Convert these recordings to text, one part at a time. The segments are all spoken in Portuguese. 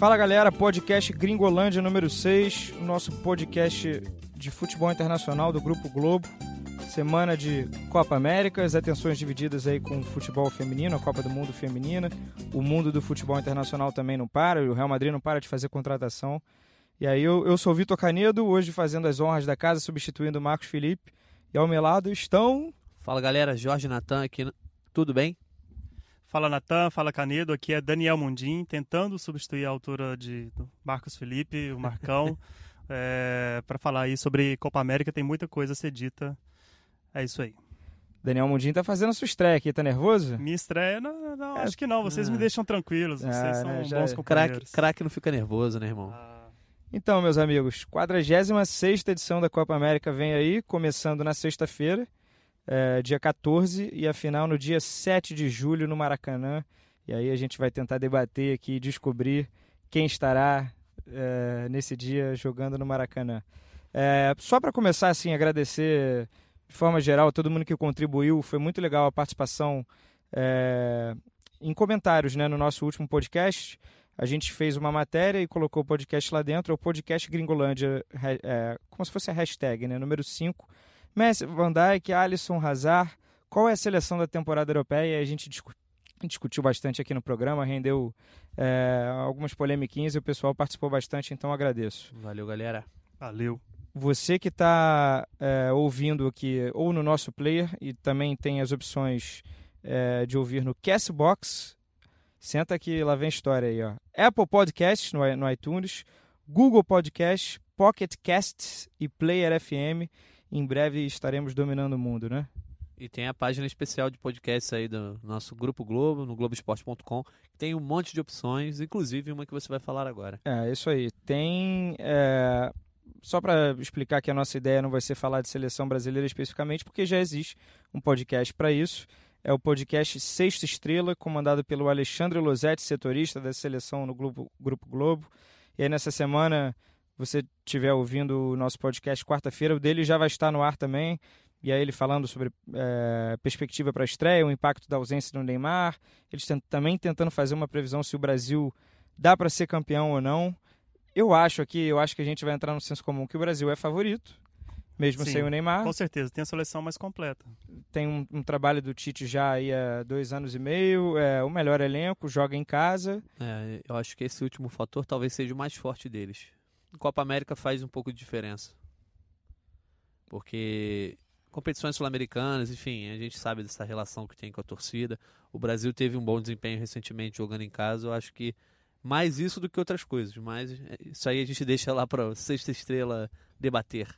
Fala galera, podcast Gringolândia número 6, nosso podcast de futebol internacional do Grupo Globo. Semana de Copa América, as atenções divididas aí com o futebol feminino, a Copa do Mundo feminina. O mundo do futebol internacional também não para, o Real Madrid não para de fazer contratação. E aí eu, eu sou o Vitor Canedo, hoje fazendo as honras da casa, substituindo o Marcos Felipe. E ao meu lado estão. Fala galera, Jorge Natan aqui, tudo bem? Fala Natan, fala Canedo, aqui é Daniel Mundim, tentando substituir a altura de Marcos Felipe, o Marcão, é, para falar aí sobre Copa América, tem muita coisa a ser dita é isso aí. Daniel Mundim tá fazendo sua estreia aqui, tá nervoso? Minha estreia? Não, não é, acho que não. Vocês me deixam tranquilos. Vocês ah, são né, bons é. companheiros. Craque não fica nervoso, né, irmão? Ah. Então, meus amigos, 46 edição da Copa América vem aí, começando na sexta-feira, é, dia 14, e a final no dia 7 de julho no Maracanã. E aí a gente vai tentar debater aqui e descobrir quem estará é, nesse dia jogando no Maracanã. É, só para começar, assim, agradecer de forma geral, todo mundo que contribuiu. Foi muito legal a participação é, em comentários né, no nosso último podcast. A gente fez uma matéria e colocou o podcast lá dentro. É o podcast Gringolândia, é, como se fosse a hashtag, né, número 5. Messi, Van Dijk, Alisson, Hazard. Qual é a seleção da temporada europeia? A gente discutiu bastante aqui no programa, rendeu é, algumas polemiquinhas e o pessoal participou bastante, então agradeço. Valeu, galera. Valeu. Você que está é, ouvindo aqui ou no nosso player e também tem as opções é, de ouvir no Castbox, senta aqui, lá vem história aí, ó. Apple Podcasts no, no iTunes, Google Podcasts, Pocket Casts e Player FM. Em breve estaremos dominando o mundo, né? E tem a página especial de podcasts aí do nosso Grupo Globo, no Globoesporte.com, que tem um monte de opções, inclusive uma que você vai falar agora. É, isso aí. Tem é, só para explicar que a nossa ideia não vai ser falar de seleção brasileira especificamente, porque já existe um podcast para isso. É o podcast Sexta Estrela, comandado pelo Alexandre Losetti, setorista da seleção no Grupo, Grupo Globo. E aí, nessa semana, você estiver ouvindo o nosso podcast quarta-feira, o dele já vai estar no ar também. E aí, ele falando sobre é, perspectiva para a estreia, o impacto da ausência do Neymar. Eles também tentando fazer uma previsão se o Brasil dá para ser campeão ou não. Eu acho aqui, eu acho que a gente vai entrar no senso comum que o Brasil é favorito, mesmo Sim, sem o Neymar. Com certeza, tem a seleção mais completa. Tem um, um trabalho do Tite já aí há dois anos e meio, é o melhor elenco, joga em casa. É, eu acho que esse último fator talvez seja o mais forte deles. Copa América faz um pouco de diferença. Porque competições sul-americanas, enfim, a gente sabe dessa relação que tem com a torcida. O Brasil teve um bom desempenho recentemente jogando em casa. Eu acho que mais isso do que outras coisas, mas é, isso aí a gente deixa lá para sexta estrela debater.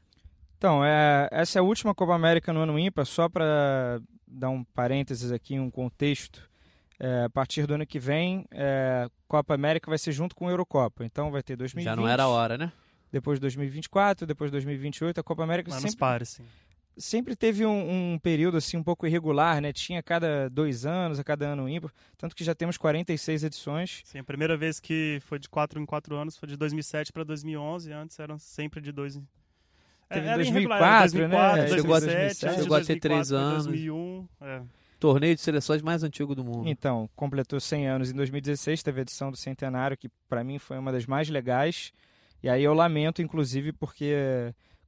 Então, é, essa é a última Copa América no ano ímpar, só para dar um parênteses aqui, um contexto. É, a partir do ano que vem, é, Copa América vai ser junto com a Eurocopa. Então vai ter 2020. Já não era a hora, né? Depois 2024, depois 2028, a Copa América Mas sempre... Pare, sim sempre teve um, um, período assim um pouco irregular, né? Tinha a cada dois anos, a cada ano ímpar, tanto que já temos 46 edições. Sim, a primeira vez que foi de quatro em quatro anos foi de 2007 para 2011, antes eram sempre de dois em... Teve é, 2004, 2004, né? 2007, chegou a, 2007, chegou a ter três anos. 2001, é. Torneio de seleções mais antigo do mundo. Então, completou 100 anos em 2016, teve a edição do Centenário, que para mim foi uma das mais legais. E aí eu lamento, inclusive, porque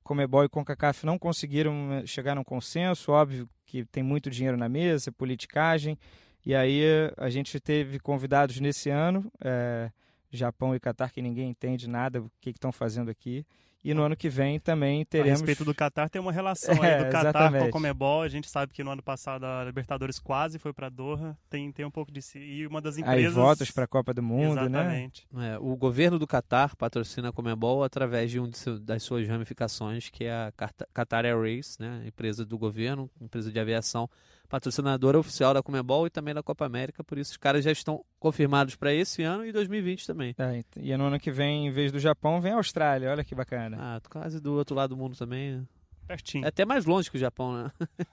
Comebol e CONCACAF não conseguiram eh, chegar num consenso, óbvio que tem muito dinheiro na mesa, politicagem, e aí a gente teve convidados nesse ano, é, Japão e Catar, que ninguém entende nada o que estão fazendo aqui, e no ano que vem também teremos. A respeito do Qatar, tem uma relação é, aí do Qatar com o Comebol. A gente sabe que no ano passado a Libertadores quase foi para Doha. Tem, tem um pouco de si. E uma das empresas. Aí votos para a Copa do Mundo, né? Exatamente. né? É, o governo do Qatar patrocina a Comebol através de um de seu, das suas ramificações, que é a Qatar Airways, né? Empresa do governo, empresa de aviação patrocinadora oficial da Comebol e também da Copa América, por isso os caras já estão confirmados para esse ano e 2020 também. É, e no ano que vem, em vez do Japão, vem a Austrália, olha que bacana. Ah, quase do outro lado do mundo também. Pertinho. É até mais longe que o Japão, né?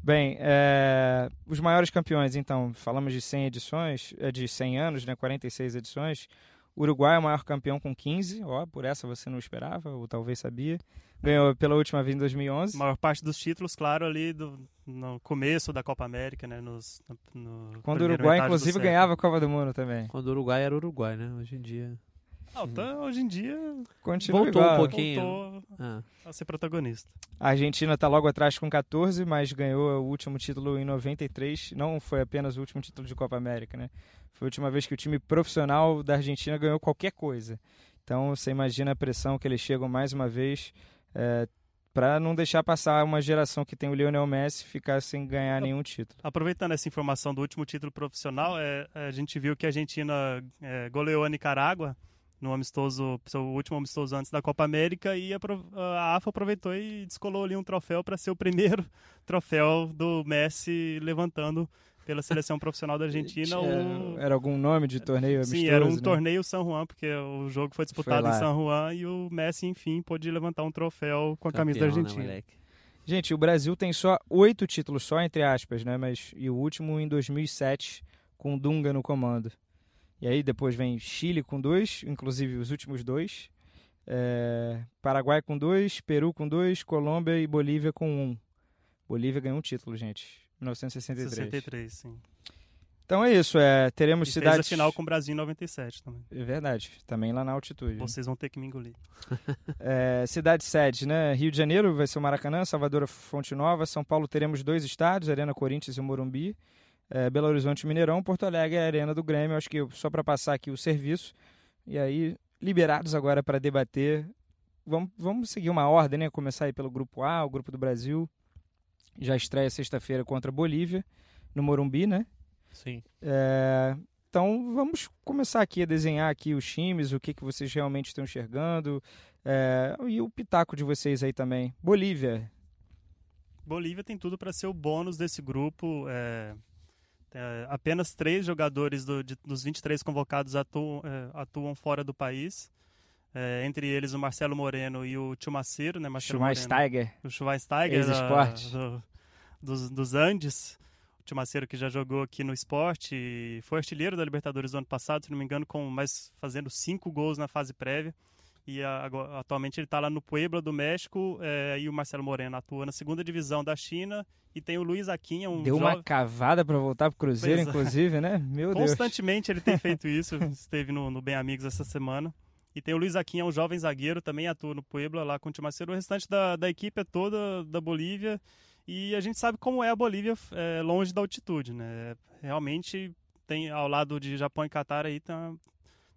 Bem, é, os maiores campeões, então, falamos de 100 edições, é, de 100 anos, né, 46 edições. Uruguai é o maior campeão com 15, ó, por essa você não esperava, ou talvez sabia. Ganhou pela última vez em 2011. A maior parte dos títulos, claro, ali do, no começo da Copa América, né? Nos, no Quando o Uruguai, inclusive, ganhava a Copa do Mundo também. Quando o Uruguai era Uruguai, né? Hoje em dia. Não, tá, hoje em dia Continua Voltou igual. um pouquinho. voltou Ah, a ser protagonista. A Argentina está logo atrás com 14, mas ganhou o último título em 93. Não foi apenas o último título de Copa América, né? Foi a última vez que o time profissional da Argentina ganhou qualquer coisa. Então você imagina a pressão que eles chegam mais uma vez para não deixar passar uma geração que tem o Lionel Messi ficar sem ganhar nenhum título. Aproveitando essa informação do último título profissional, é, a gente viu que a Argentina é, goleou a Nicarágua no amistoso, seu último amistoso antes da Copa América e a, AFA aproveitou e descolou ali um troféu para ser o primeiro troféu do Messi levantando pela seleção profissional da Argentina. o- Era, era algum nome de torneio amistoso? Sim, era um né? torneio San Juan, porque o jogo foi disputado Foi em. San Juan e o Messi, enfim, pôde levantar um troféu com a camisa da campeão, né, Argentina. moleque? Gente, o Brasil tem só oito títulos, só entre aspas, né? Mas, e o último em 2007, com Dunga no comando. E aí depois vem Chile com dois, inclusive os últimos dois. É, Paraguai com dois, Peru com dois, Colômbia e Bolívia com um. Bolívia ganhou um título, gente. 1963. 63, sim. Então é isso, é, teremos E cidades... fez a final com o Brasil em 97 também. É verdade, também lá na altitude. Vocês vão ter que me engolir. É, cidade sede, né? Rio de Janeiro vai ser o Maracanã, Salvador Fonte Nova, São Paulo teremos dois estádios, Arena Corinthians e o Morumbi. É, Belo Horizonte Mineirão, Porto Alegre Arena do Grêmio, acho que só para passar aqui o serviço. E aí, liberados agora para debater. Vamos, vamos seguir uma ordem, né? Começar aí pelo grupo A, o grupo do Brasil. Já estreia sexta-feira contra a Bolívia, no Morumbi, né? Sim. É, então vamos começar aqui a desenhar aqui os times, o que, que vocês realmente estão enxergando é, e o pitaco de vocês aí também. Bolívia, Bolívia tem tudo para ser o bônus desse grupo. é, é, apenas três jogadores do- de- dos 23 convocados atuam, é, atuam fora do país. É, entre eles o Marcelo Moreno e o Tio Maceiro, né? Marcelo Moreno, Schweinsteiger, o Schweinsteiger Ex-Sport. do- dos, dos Andes. O Tio Maceiro que já jogou aqui no esporte foi artilheiro da Libertadores do ano passado, se não me engano, com mais fazendo cinco gols na fase prévia. E agora- atualmente ele está lá no Puebla do México é, e o Marcelo Moreno atua na segunda divisão da China e tem o Luiz Aquinha, um deu uma cavada para voltar pro Cruzeiro, Pois é. inclusive, né? Meu Deus. Constantemente ele tem feito isso, esteve no, no Bem Amigos essa semana. E tem o Luiz Aquinha, um jovem zagueiro, também atua no Puebla, lá com o Timaceiro. O restante da, da equipe é toda da Bolívia. E a gente sabe como é a Bolívia é, longe da altitude, né? Realmente, tem ao lado de Japão e Catar aí, tá,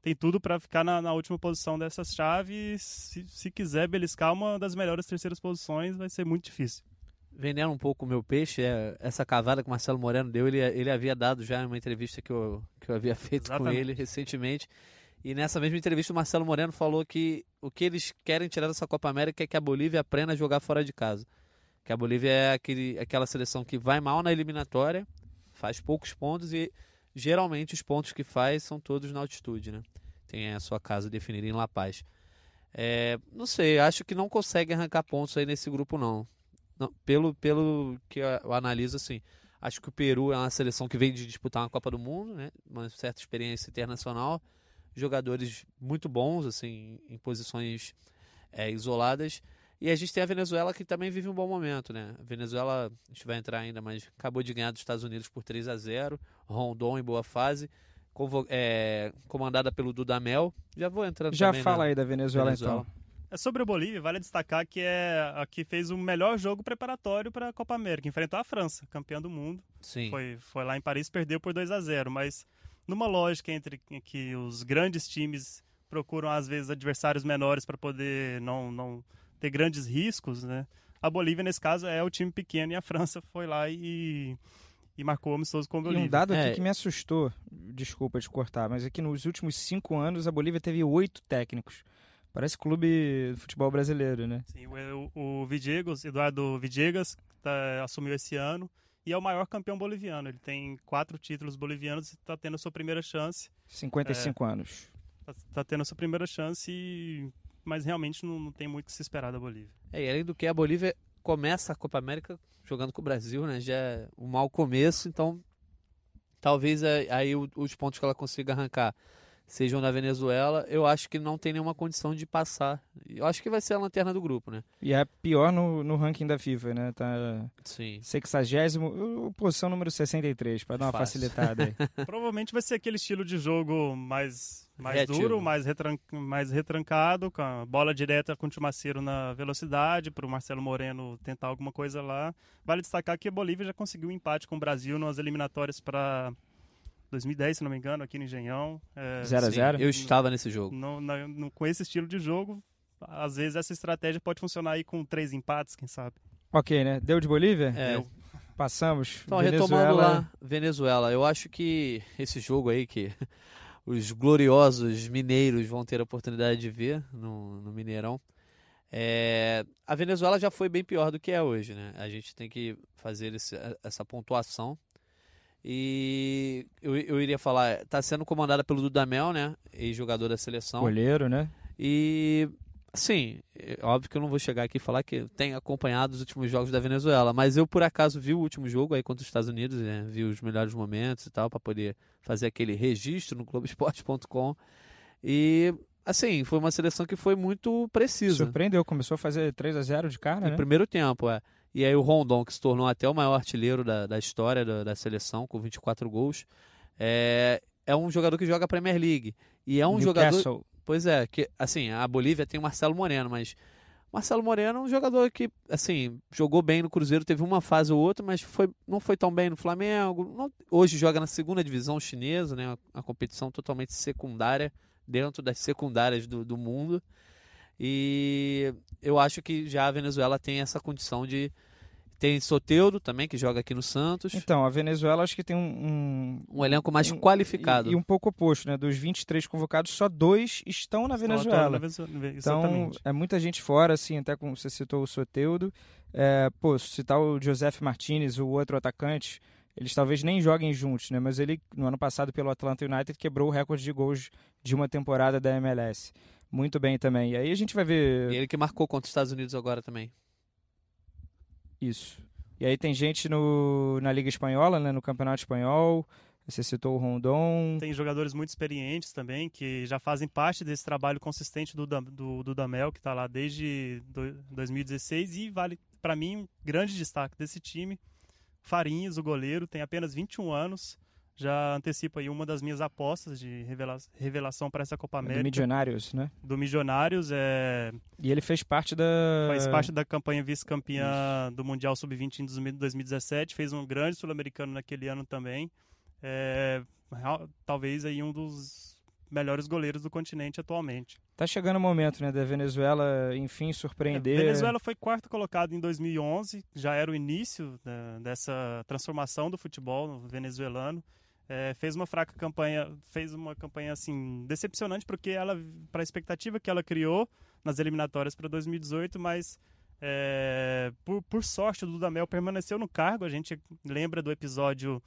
tem tudo para ficar na, na última posição dessas chaves. Se, se quiser beliscar uma das melhores terceiras posições, vai ser muito difícil. Vendendo um pouco o meu peixe, é, essa cavada que o Marcelo Moreno deu, ele, ele havia dado já em uma entrevista que eu, que eu havia feito com Exatamente. ele recentemente. E nessa mesma entrevista o Marcelo Moreno falou que o que eles querem tirar dessa Copa América é que a Bolívia aprenda a jogar fora de casa. Que a Bolívia é aquele, aquela seleção que vai mal na eliminatória, faz poucos pontos e geralmente os pontos que faz são todos na altitude, né? Tem a sua casa definida em La Paz. É, não sei, acho que não consegue arrancar pontos aí nesse grupo não. Não, pelo, pelo que eu analiso, assim, acho que o Peru é uma seleção que vem de disputar uma Copa do Mundo, né? Uma certa experiência internacional, jogadores muito bons, assim, em posições é, isoladas. E a gente tem a Venezuela que também vive um bom momento, né? A Venezuela, a gente vai entrar ainda, mas acabou de ganhar dos Estados Unidos por 3 a 0 Rondon em boa fase, convo- é, comandada pelo Dudamel. Já vou entrando Já também fala na aí da Venezuela, Venezuela. então. É sobre a Bolívia, vale destacar que é a que fez o melhor jogo preparatório para a Copa América. Enfrentou a França, campeã do mundo. Sim. Foi, foi lá em Paris, perdeu por 2 a 0 Mas numa lógica entre que os grandes times procuram, às vezes, adversários menores para poder não, não ter grandes riscos, né? A Bolívia, nesse caso, é o time pequeno e a França foi lá e, e marcou amistoso com a E Bolívia. um dado aqui É. que me assustou, desculpa te cortar, mas é que nos últimos cinco anos a Bolívia teve oito técnicos. Parece clube de futebol brasileiro, né? Sim, o, o Villegas, Eduardo Villegas, tá, assumiu esse ano e é o maior campeão boliviano. Ele tem quatro títulos bolivianos e está tendo a sua primeira chance. 55 anos. Está tá tendo a sua primeira chance, e- mas realmente não, não tem muito o que se esperar da Bolívia. É, e além do que, a Bolívia começa a Copa América jogando com o Brasil, né? Já é um mau começo, então talvez aí o- os pontos que ela consiga arrancar sejam da Venezuela, eu acho que não tem nenhuma condição de passar. Eu acho que vai ser a lanterna do grupo, né? E é pior no, no ranking da FIFA, né? Tá Sim. 60, posição número 63, para dar uma Fácil. facilitada aí. Provavelmente vai ser aquele estilo de jogo mais, mais Reativo. duro, mais, retran mais retrancado, com a bola direta com o Timaceiro na velocidade, para o Marcelo Moreno tentar alguma coisa lá. Vale destacar que a Bolívia já conseguiu um empate com o Brasil nas eliminatórias para 2010, se não me engano, aqui no Engenhão. É, 0 a Sim, 0 Eu estava nesse jogo. no- na- no- com esse estilo de jogo, às vezes essa estratégia pode funcionar aí com três empates, quem sabe. Ok, né? Deu de Bolívia? É, Deu. Passamos. Então, Venezuela, retomando lá, Venezuela, eu acho que esse jogo aí que os gloriosos mineiros vão ter a oportunidade de ver no, no Mineirão. é, a Venezuela já foi bem pior do que é hoje, né? A gente tem que fazer esse- essa pontuação. E eu, eu iria falar, está sendo comandada pelo Dudamel, né? Ex-jogador da seleção. Goleiro, né? E, assim, é óbvio que eu não vou chegar aqui e falar que tenho acompanhado os últimos jogos da Venezuela, mas eu, por acaso, vi o último jogo aí contra os Estados Unidos, né? vi os melhores momentos e tal, para poder fazer aquele registro no Globoesporte.com. E, assim, foi uma seleção que foi muito precisa. Surpreendeu, começou a fazer 3 a 0 de cara, No né? primeiro tempo, é. E aí o Rondon, que se tornou até o maior artilheiro da, da história da, da seleção, com 24 gols, é, é um jogador que joga a Premier League. E é um jogador. Pois é, que assim, a Bolívia tem o Marcelo Moreno, mas Marcelo Moreno é um jogador que, assim, jogou bem no Cruzeiro, teve uma fase ou outra, mas foi, não foi tão bem no Flamengo. Não- hoje joga na segunda divisão chinesa, né? Uma competição totalmente secundária, dentro das secundárias do, do mundo. E eu acho que já a Venezuela tem essa condição de. Tem Soteudo também, que joga aqui no Santos. Então, a Venezuela acho que tem um. Um elenco mais um- qualificado. E, e um pouco oposto, né? Dos 23 convocados, só dois estão na Venezuela. na Venezuela, Então, Exatamente. é muita gente fora, assim, até como você citou o Soteudo. É, pô, citar o Joseph Martinez, o outro atacante, eles talvez nem joguem juntos, né? Mas ele, no ano passado, pelo Atlanta United, quebrou o recorde de gols de uma temporada da MLS. Muito bem também. E aí a gente vai ver E ele que marcou contra os Estados Unidos agora também. Isso. E aí tem gente no, na Liga Espanhola, né? No Campeonato Espanhol. Você citou o Rondon. Tem jogadores muito experientes também, que já fazem parte desse trabalho consistente do, do, do Damel, que está lá desde do- 2016. E vale, para mim, um grande destaque desse time. Farinhas, o goleiro, tem apenas 21 anos. Já antecipa aí uma das minhas apostas de revela- revelação para essa Copa Do América. Milionários, né? do Milionários. É, E ele fez parte da. faz parte da campanha vice-campeã do Mundial Sub-20 em 2017. Fez um grande sul-americano naquele ano também. É, talvez aí um dos melhores goleiros do continente atualmente. Tá chegando o momento, né? Da Venezuela, enfim, surpreender. É, Venezuela foi quarto colocado em 2011, já era o início da- dessa transformação do futebol venezuelano. É, fez uma fraca campanha, fez uma campanha assim decepcionante porque ela, para a expectativa que ela criou nas eliminatórias para 2018, mas é, por, por sorte o Dudamel permaneceu no cargo. A gente lembra do episódio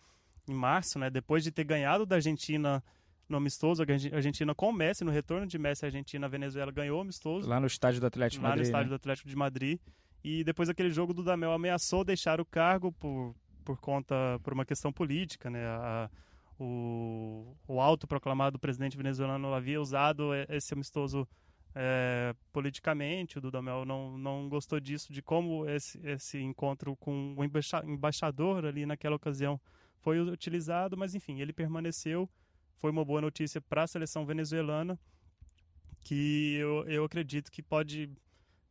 em março, né? Depois de ter ganhado da Argentina no amistoso, a Argen- Argentina com o Messi, no retorno de Messi, a Argentina, a Venezuela ganhou o amistoso Lá no estádio do Atlético lá Madrid. no estádio né? do Atlético de Madrid. E depois daquele jogo do Damel ameaçou deixar o cargo por, por conta por uma questão política, né? A- o, o autoproclamado presidente venezuelano havia usado esse amistoso é, politicamente. O Dudamel não, não gostou disso, de como esse, esse encontro com o embaixa- embaixador ali naquela ocasião foi utilizado, mas enfim, ele permaneceu. Foi uma boa notícia para a seleção venezuelana, que eu, eu acredito que pode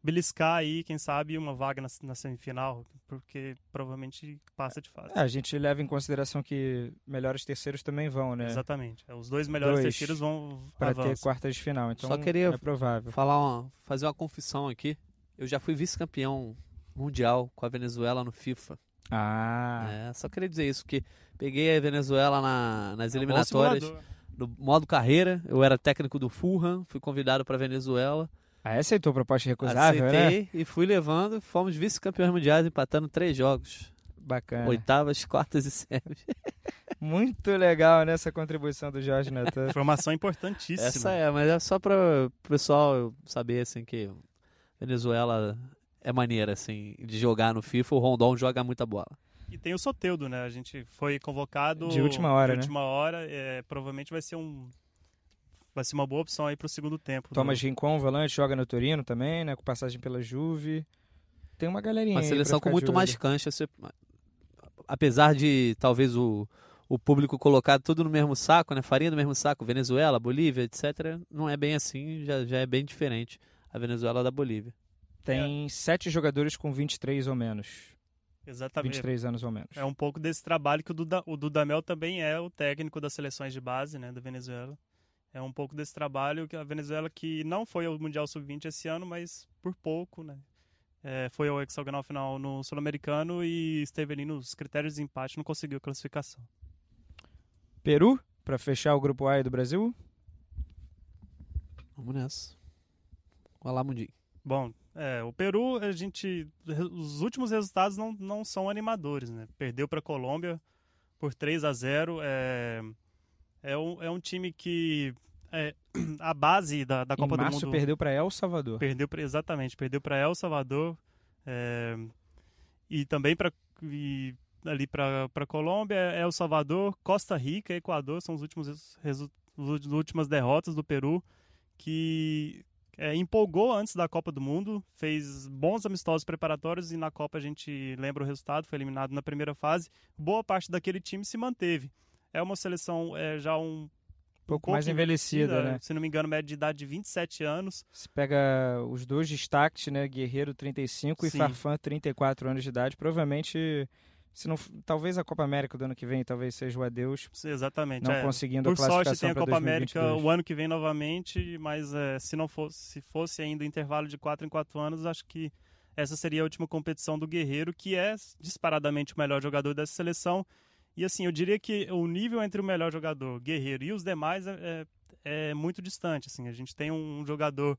beliscar aí, quem sabe, uma vaga na, na semifinal, porque provavelmente passa de fase. É, a gente leva em consideração que melhores terceiros também vão, né? Exatamente. Os dois melhores Dois terceiros vão Para ter quartas de final. Então Só queria- é provável. falar uma, fazer uma confissão aqui. Eu já fui vice-campeão mundial com a Venezuela no FIFA. Ah, É, só queria dizer isso, que peguei a Venezuela na- nas É eliminatórias no modo carreira. Eu era técnico do Fulham, fui convidado para Venezuela. Aí aceitou a proposta recusável, né? aceitei e fui levando. Fomos vice-campeões mundiais empatando três jogos. Bacana. Oitavas, quartas e semis. Muito legal nessa contribuição do Jorge Natan. Informação importantíssima. Essa é, mas é só para o pessoal saber assim que Venezuela é maneira assim de jogar no FIFA. O Rondon joga muita bola. E tem o Soteudo, né? A gente foi convocado De última hora, de né? última hora. é, provavelmente vai ser um vai ser uma boa opção aí para o segundo tempo. Thomas do... Rincon, volante, joga no Torino também, né? Com passagem pela Juve. Tem uma galerinha Uma seleção com muito mais cancha. Você... Apesar de talvez o, o público colocar tudo no mesmo saco, né? Farinha no mesmo saco, Venezuela, Bolívia, etc. Não é bem assim, já, já é bem diferente a Venezuela da Bolívia. Tem é. sete jogadores com 23 ou menos. Exatamente. 23 anos ou menos. É um pouco desse trabalho que o, Duda, o Dudamel também é o técnico das seleções de base, né, da Venezuela. É um pouco desse trabalho que a Venezuela que não foi ao Mundial Sub-20 esse ano, mas por pouco, né? É, foi ao hexagonal final no Sul-Americano e esteve ali nos critérios de empate, não conseguiu a classificação. Peru, para fechar o grupo A do Brasil? Vamos nessa. Olá, Mundi. Bom, é, o Peru, a gente. Os últimos resultados não, não são animadores, né? Perdeu para a Colômbia por 3 a 0 é, é, um, é um time que. É, a base da, da Copa do Mundo. perdeu para El Salvador. Perdeu pra, exatamente, perdeu para El Salvador. É, e também para ali para a Colômbia, El Salvador, Costa Rica, Equador são os últimos as últimas derrotas do Peru que é, empolgou antes da Copa do Mundo, fez bons amistosos preparatórios e na Copa a gente lembra o resultado, foi eliminado na primeira fase. Boa parte daquele time se manteve. É uma seleção é, já um pouco, pouco mais envelhecida, né? Se não me engano, média de idade de 27 anos. Se pega os dois destaques, né? Guerreiro 35 Sim. e Farfan 34 anos de idade, provavelmente se não, talvez a Copa América do ano que vem talvez seja o adeus. Exatamente. Não é. conseguindo Por a classificação sorte tem a Copa 2022. América o ano que vem novamente, mas é, se não fosse, se fosse ainda intervalo de 4 em 4 anos, acho que essa seria a última competição do Guerreiro, que é disparadamente o melhor jogador dessa seleção. E assim, eu diria que o nível entre o melhor jogador, Guerreiro, e os demais é, é, é muito distante. Assim, a gente tem um jogador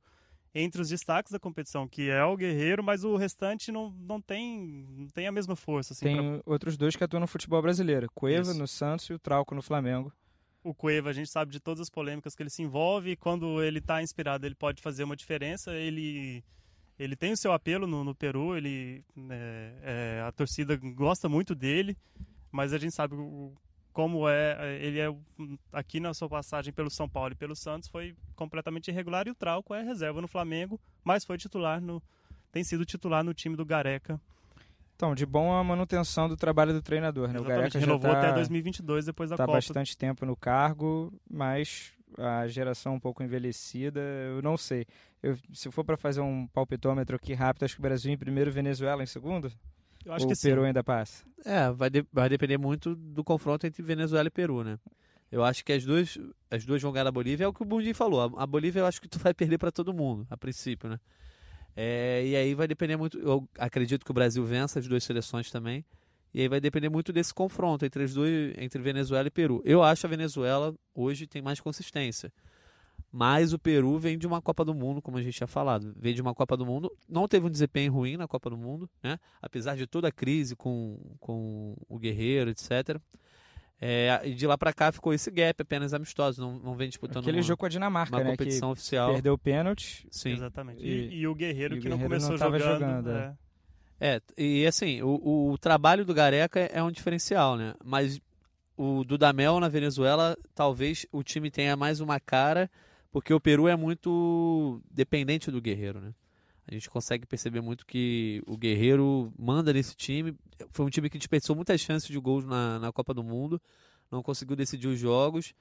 entre os destaques da competição, que é o Guerreiro, mas o restante não, não, tem, não tem a mesma força. Assim, tem pra... outros dois que atuam no futebol brasileiro, Cueva Isso. no Santos e o Trauco no Flamengo. O Cueva, a gente sabe de todas as polêmicas que ele se envolve, e quando ele está inspirado, ele pode fazer uma diferença, ele... Ele tem o seu apelo no, no Peru, ele, é, é, a torcida gosta muito dele, mas a gente sabe como é, ele é aqui na sua passagem pelo São Paulo e pelo Santos foi completamente irregular e o Trauco é reserva no Flamengo, mas foi titular no tem sido titular no time do Gareca. Então, de bom a manutenção do trabalho do treinador, né? Exatamente, o Gareca renovou tá, até 2022 depois da tá Copa. bastante tempo no cargo, mas a geração um pouco envelhecida, eu não sei. Eu, se for para fazer um palpitômetro aqui rápido, acho que o Brasil em primeiro, Venezuela em segundo. Eu acho Ou que o Peru sim. ainda passa? É, vai, de, vai depender muito do confronto entre Venezuela e Peru, né? Eu acho que as duas, as duas vão ganhar a Bolívia, é o que o Bundi falou. A, a Bolívia eu acho que tu vai perder para todo mundo, a princípio, né? É, e aí vai depender muito. Eu acredito que o Brasil vença as duas seleções também. E aí vai depender muito desse confronto entre as duas, entre Venezuela e Peru. Eu acho a Venezuela hoje tem mais consistência. Mas o Peru vem de uma Copa do Mundo, como a gente tinha falado. Vem de uma Copa do Mundo. Não teve um desempenho ruim na Copa do Mundo, né? Apesar de toda a crise com, com o Guerreiro, etc. É, e de lá para cá ficou esse gap apenas amistoso, não, não vem disputando Aquele uma, jogo com a Dinamarca, uma né? competição que oficial. Perdeu o pênalti. Sim. Exatamente. E- E, e o Guerreiro e o que Guerreiro não começou não tava jogando. jogando, é. É, e assim, o, o trabalho do Gareca é um diferencial, né? Mas o Dudamel na Venezuela, talvez o time tenha mais uma cara, porque o Peru é muito dependente do Guerreiro, né? A gente consegue perceber muito que o Guerreiro manda nesse time. Foi um time que desperdiçou muitas chances de gols na, na Copa do Mundo, não conseguiu decidir os jogos.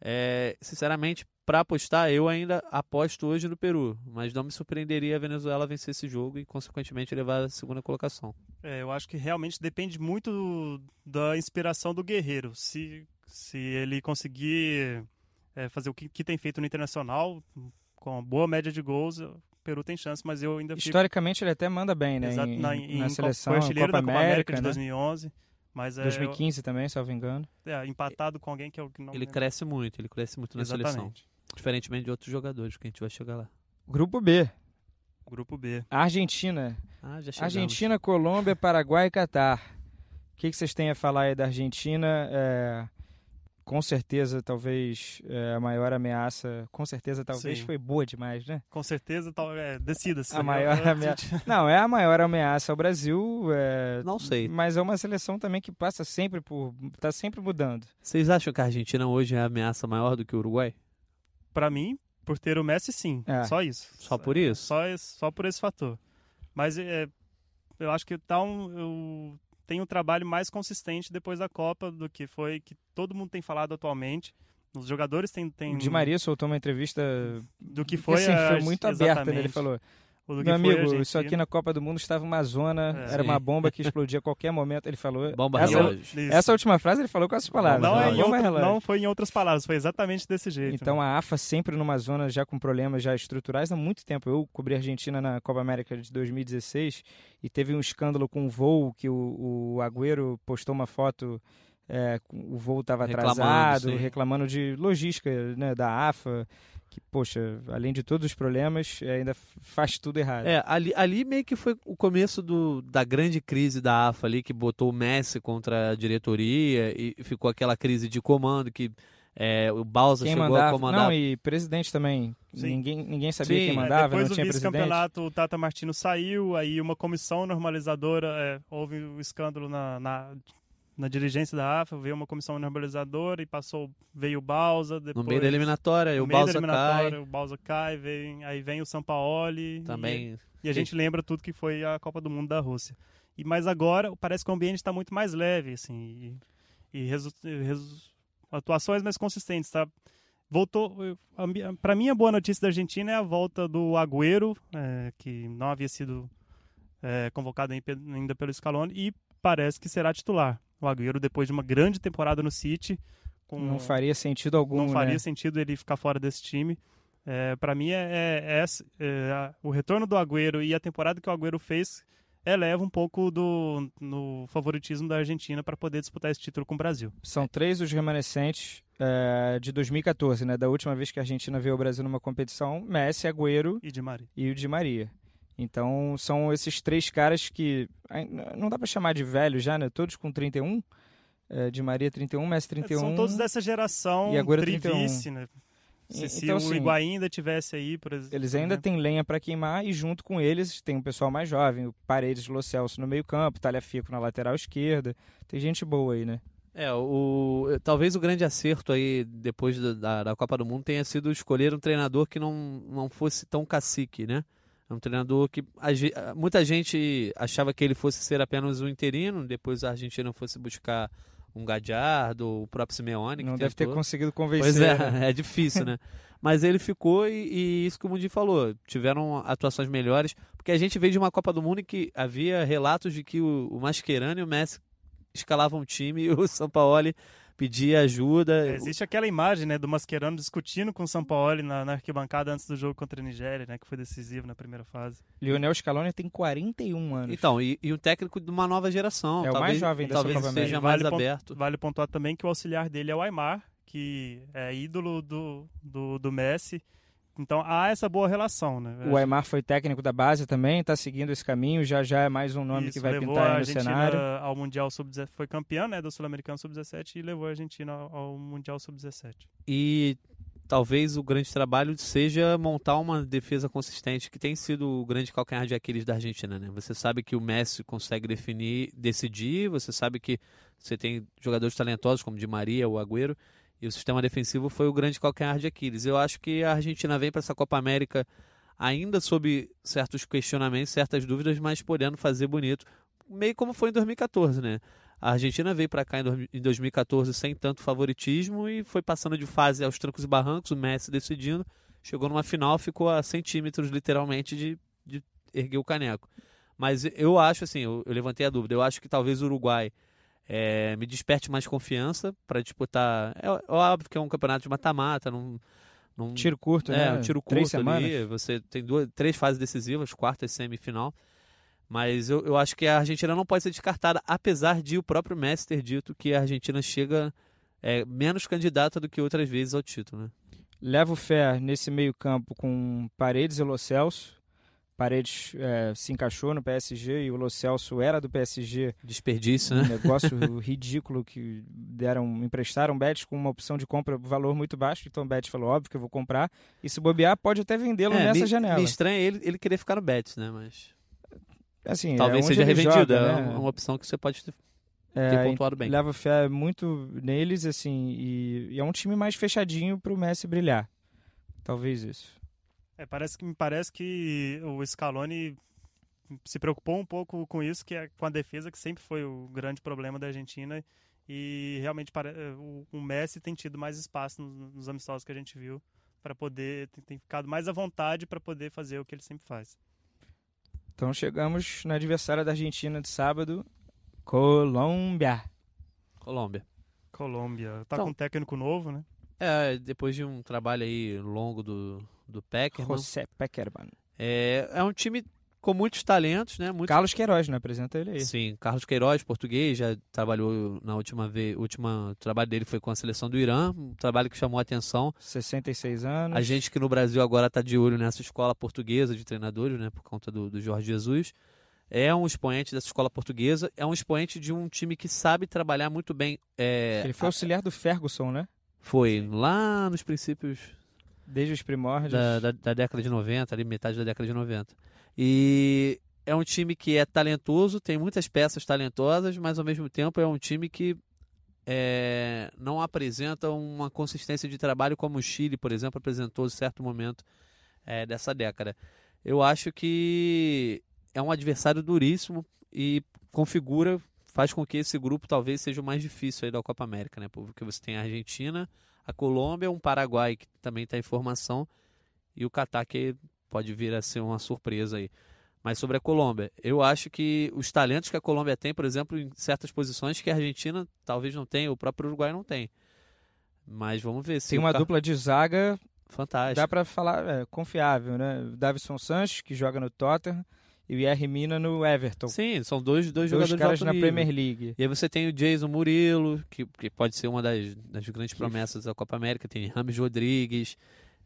É, sinceramente, para apostar, eu ainda aposto hoje no Peru, mas não me surpreenderia a Venezuela vencer esse jogo e, consequentemente, levar a segunda colocação. É, eu acho que realmente depende muito do- da inspiração do Guerreiro. Se, se ele conseguir é, fazer o que, que tem feito no Internacional, com uma boa média de gols, o Peru tem chance, mas eu ainda fico... Historicamente ele até manda bem, né? Exato, em, na, em- em na Copa- seleção, foi artilheiro Copa da Copa América, de né? 2011, mas é, 2015 também, salvo engano. é, empatado com alguém que eu que não Ele cresce muito, ele cresce muito na seleção. Exatamente. Diferentemente de outros jogadores que a gente vai chegar lá. Grupo B, Grupo B. Argentina. Ah, já chegamos. Argentina, Colômbia, Paraguai e Catar. O que, que vocês têm a falar aí da Argentina? É, com certeza, talvez é, a maior ameaça. Com certeza, talvez Sim. foi boa demais, né? Com certeza, tal, é, decida-se. A maior ameaça. Não, é a maior ameaça ao Brasil. é, Não sei. Mas é uma seleção também que passa sempre por. tá sempre mudando. Vocês acham que a Argentina hoje é a ameaça maior do que o Uruguai? Para mim, por ter o Messi, sim. É. Só isso. Só por isso? Só, só por esse fator. Mas é, eu acho que tá um, eu tenho um trabalho mais consistente depois da Copa do que foi que todo mundo tem falado atualmente. Os jogadores têm. têm... O Di Maria soltou uma entrevista do que foi. Assim, foi muito aberta, né? Ele falou: meu amigo, isso aqui na Copa do Mundo estava uma zona, é, era sim. uma bomba que explodia a qualquer momento. Ele falou. Bomba essa, essa última frase ele falou com essas palavras. Não, é outro, não foi em outras palavras, foi exatamente desse jeito. Então né? a AFA sempre numa zona já com problemas já estruturais há muito tempo. Eu cobri a Argentina na Copa América de 2016 e teve um escândalo com o voo que o, o Agüero postou uma foto. É, o voo estava atrasado, reclamando, reclamando de logística né, da AFA que, poxa, além de todos os problemas, é, ainda faz tudo errado. É, ali, ali meio que foi o começo do, da grande crise da AFA ali, que botou o Messi contra a diretoria e ficou aquela crise de comando que é, o Balsa quem chegou mandava, a comandar. Não, e presidente também. Ninguém, ninguém sabia Sim, quem mandava, depois não tinha do vice-campeonato, o Tata Martino saiu, aí uma comissão normalizadora, é, houve um escândalo na, na na dirigência da AFA, veio uma comissão normalizadora e passou, veio o Balsa. Depois, no meio da eliminatória, o Balsa cai. O Balsa cai, vem, aí vem o Sampaoli. Também. E, e a gente lembra tudo que foi a Copa do Mundo da Rússia. E, mas agora parece que o ambiente está muito mais leve, assim, e, e resu, resu, atuações mais consistentes, tá? Voltou. Para mim, a boa notícia da Argentina é a volta do Agüero, é, que não havia sido é, convocado ainda pelo Scaloni, e parece que será titular o Agüero depois de uma grande temporada no City. Com... Não faria sentido algum. Não faria né? sentido ele ficar fora desse time. É, para mim, é, é, é, o retorno do Agüero e a temporada que o Agüero fez eleva um pouco do no favoritismo da Argentina para poder disputar esse título com o Brasil. São três os remanescentes é, de 2014, né? Da última vez que a Argentina veio ao Brasil numa competição, Messi, Agüero e Di Maria. E o Di Maria. Então são esses três caras que não dá para chamar de velhos já, né? Todos com 31. É, de Maria 31, Messi 31. São todos dessa geração e agora trivice, 31. né? Se, se então, o assim, Higuaín ainda tivesse aí, por exemplo. Eles ainda né? têm lenha para queimar e junto com eles tem um pessoal mais jovem, o Paredes, Lo Celso no meio-campo, Talhafico na lateral esquerda. Tem gente boa aí, né? É, o, talvez o grande acerto aí depois da, da, da Copa do Mundo tenha sido escolher um treinador que não, não fosse tão cacique, né? É um treinador que muita gente achava que ele fosse ser apenas um interino, depois a Argentina fosse buscar um Gadiardo, o próprio Simeone. Não deve ter conseguido convencer. Pois é, né? é difícil, né? Mas ele ficou e, e, isso que o Mundi falou, tiveram atuações melhores, porque a gente veio de uma Copa do Mundo em que havia relatos de que o, o Mascherano e o Messi escalavam um time e o Sampaoli pedir ajuda. É, existe aquela imagem né, do Mascherano discutindo com o São Paulo na, na, arquibancada antes do jogo contra a Nigéria, né, que foi decisivo na primeira fase. Lionel Scaloni tem 41 anos. Então, e, e um técnico de uma nova geração. É talvez, o mais jovem dessa talvez seja mais vale aberto. Pontu, vale pontuar também que o auxiliar dele é o Aymar, que é ídolo do, do, do Messi então há essa boa relação, né? O Aymar foi técnico da base também, está seguindo esse caminho, já já é mais um nome Isso, que vai pintar aí no cenário. ao Mundial Sub-17, foi campeão, né, do Sul-Americano Sub-17 e levou a Argentina ao Mundial Sub-17. E talvez o grande trabalho seja montar uma defesa consistente, que tem sido o grande calcanhar de Aquiles da Argentina, né? Você sabe que o Messi consegue definir, decidir, você sabe que você tem jogadores talentosos como Di Maria, o Agüero, e o sistema defensivo foi o grande calcanhar de Aquiles. Eu acho que a Argentina vem para essa Copa América ainda sob certos questionamentos, certas dúvidas, mas podendo fazer bonito, meio como foi em 2014, né? A Argentina veio para cá em 2014 sem tanto favoritismo e foi passando de fase aos trancos e barrancos, o Messi decidindo, chegou numa final, ficou a centímetros literalmente de, de erguer o caneco. Mas eu acho assim, eu, eu levantei a dúvida, eu acho que talvez o Uruguai é, me desperte mais confiança para disputar. É, é, óbvio que é um campeonato de mata-mata, num, num, tiro curto, é, né? um tiro curto três semanas. ali. Você tem duas, três fases decisivas, quarta e semifinal. Mas eu, eu acho que a Argentina não pode ser descartada, apesar de o próprio Messi ter dito que a Argentina chega é, menos candidata do que outras vezes ao título. Né? Levo fé nesse meio-campo com Paredes e Lo Celso, Paredes é, se encaixou no PSG e o Lo Celso era do PSG. Desperdício, né? Um negócio ridículo que deram, emprestaram Betis com uma opção de compra valor muito baixo. Então o Betis falou, óbvio que eu vou comprar. E se bobear, pode até vendê-lo é, nessa me, janela. Me estranha ele, ele querer ficar no Betis, né? Mas. Assim, é Talvez é seja revendido. Joga, é né? uma opção que você pode ter, ter pontuado bem. Leva fé muito neles, assim. E, e é um time mais fechadinho para o Messi brilhar. Talvez isso. É, parece que me parece que o Scaloni se preocupou um pouco com isso, que é com a defesa, que sempre foi o grande problema da Argentina. E realmente o, o Messi tem tido mais espaço nos, nos amistosos que a gente viu para poder tem, tem, ficado mais à vontade para poder fazer o que ele sempre faz. Então chegamos na adversária da Argentina de sábado, Colômbia. Colômbia. Colômbia. Tá então, com um técnico novo, né? É, depois de um trabalho aí longo do, do Peckerman. José Peckerman. É, é um time com muitos talentos, né? Carlos Queiroz, né? Apresenta ele aí. Sim, Carlos Queiroz, português, já trabalhou na última vez, última trabalho dele foi com a seleção do Irã, um trabalho que chamou a atenção. 66 anos. A gente que no Brasil agora está de olho nessa escola portuguesa de treinadores, né? Por conta do, do Jorge Jesus. É um expoente dessa escola portuguesa, é um expoente de um time que sabe trabalhar muito bem. É... Ele foi auxiliar do Ferguson, né? Foi, lá nos princípios Desde os primórdios. Da, da, da, década de 90, ali metade da década de 90. E é um time que é talentoso, tem muitas peças talentosas, mas ao mesmo tempo é um time que é, não apresenta uma consistência de trabalho como o Chile, por exemplo, apresentou em certo momento é, dessa década. Eu acho que é um adversário duríssimo e configura, faz com que esse grupo talvez seja o mais difícil aí da Copa América, né? Porque você tem a Argentina, a Colômbia, um Paraguai que também está em formação e o Catar que pode vir a ser uma surpresa aí. Mas sobre a Colômbia, eu acho que os talentos que a Colômbia tem, por exemplo, em certas posições que a Argentina talvez não tenha, o próprio Uruguai não tem. Mas vamos ver se tem uma dupla de zaga fantástica. Dá para falar é, confiável, né? Davison Sanches que joga no Tottenham e o Yerry Mina no Everton. Sim, são dois, dois, dois jogadores caras na nível. Premier League. E aí você tem o Jason Murilo, que, que pode ser uma das, das grandes promessas da Copa América. Tem Rames Rodrigues.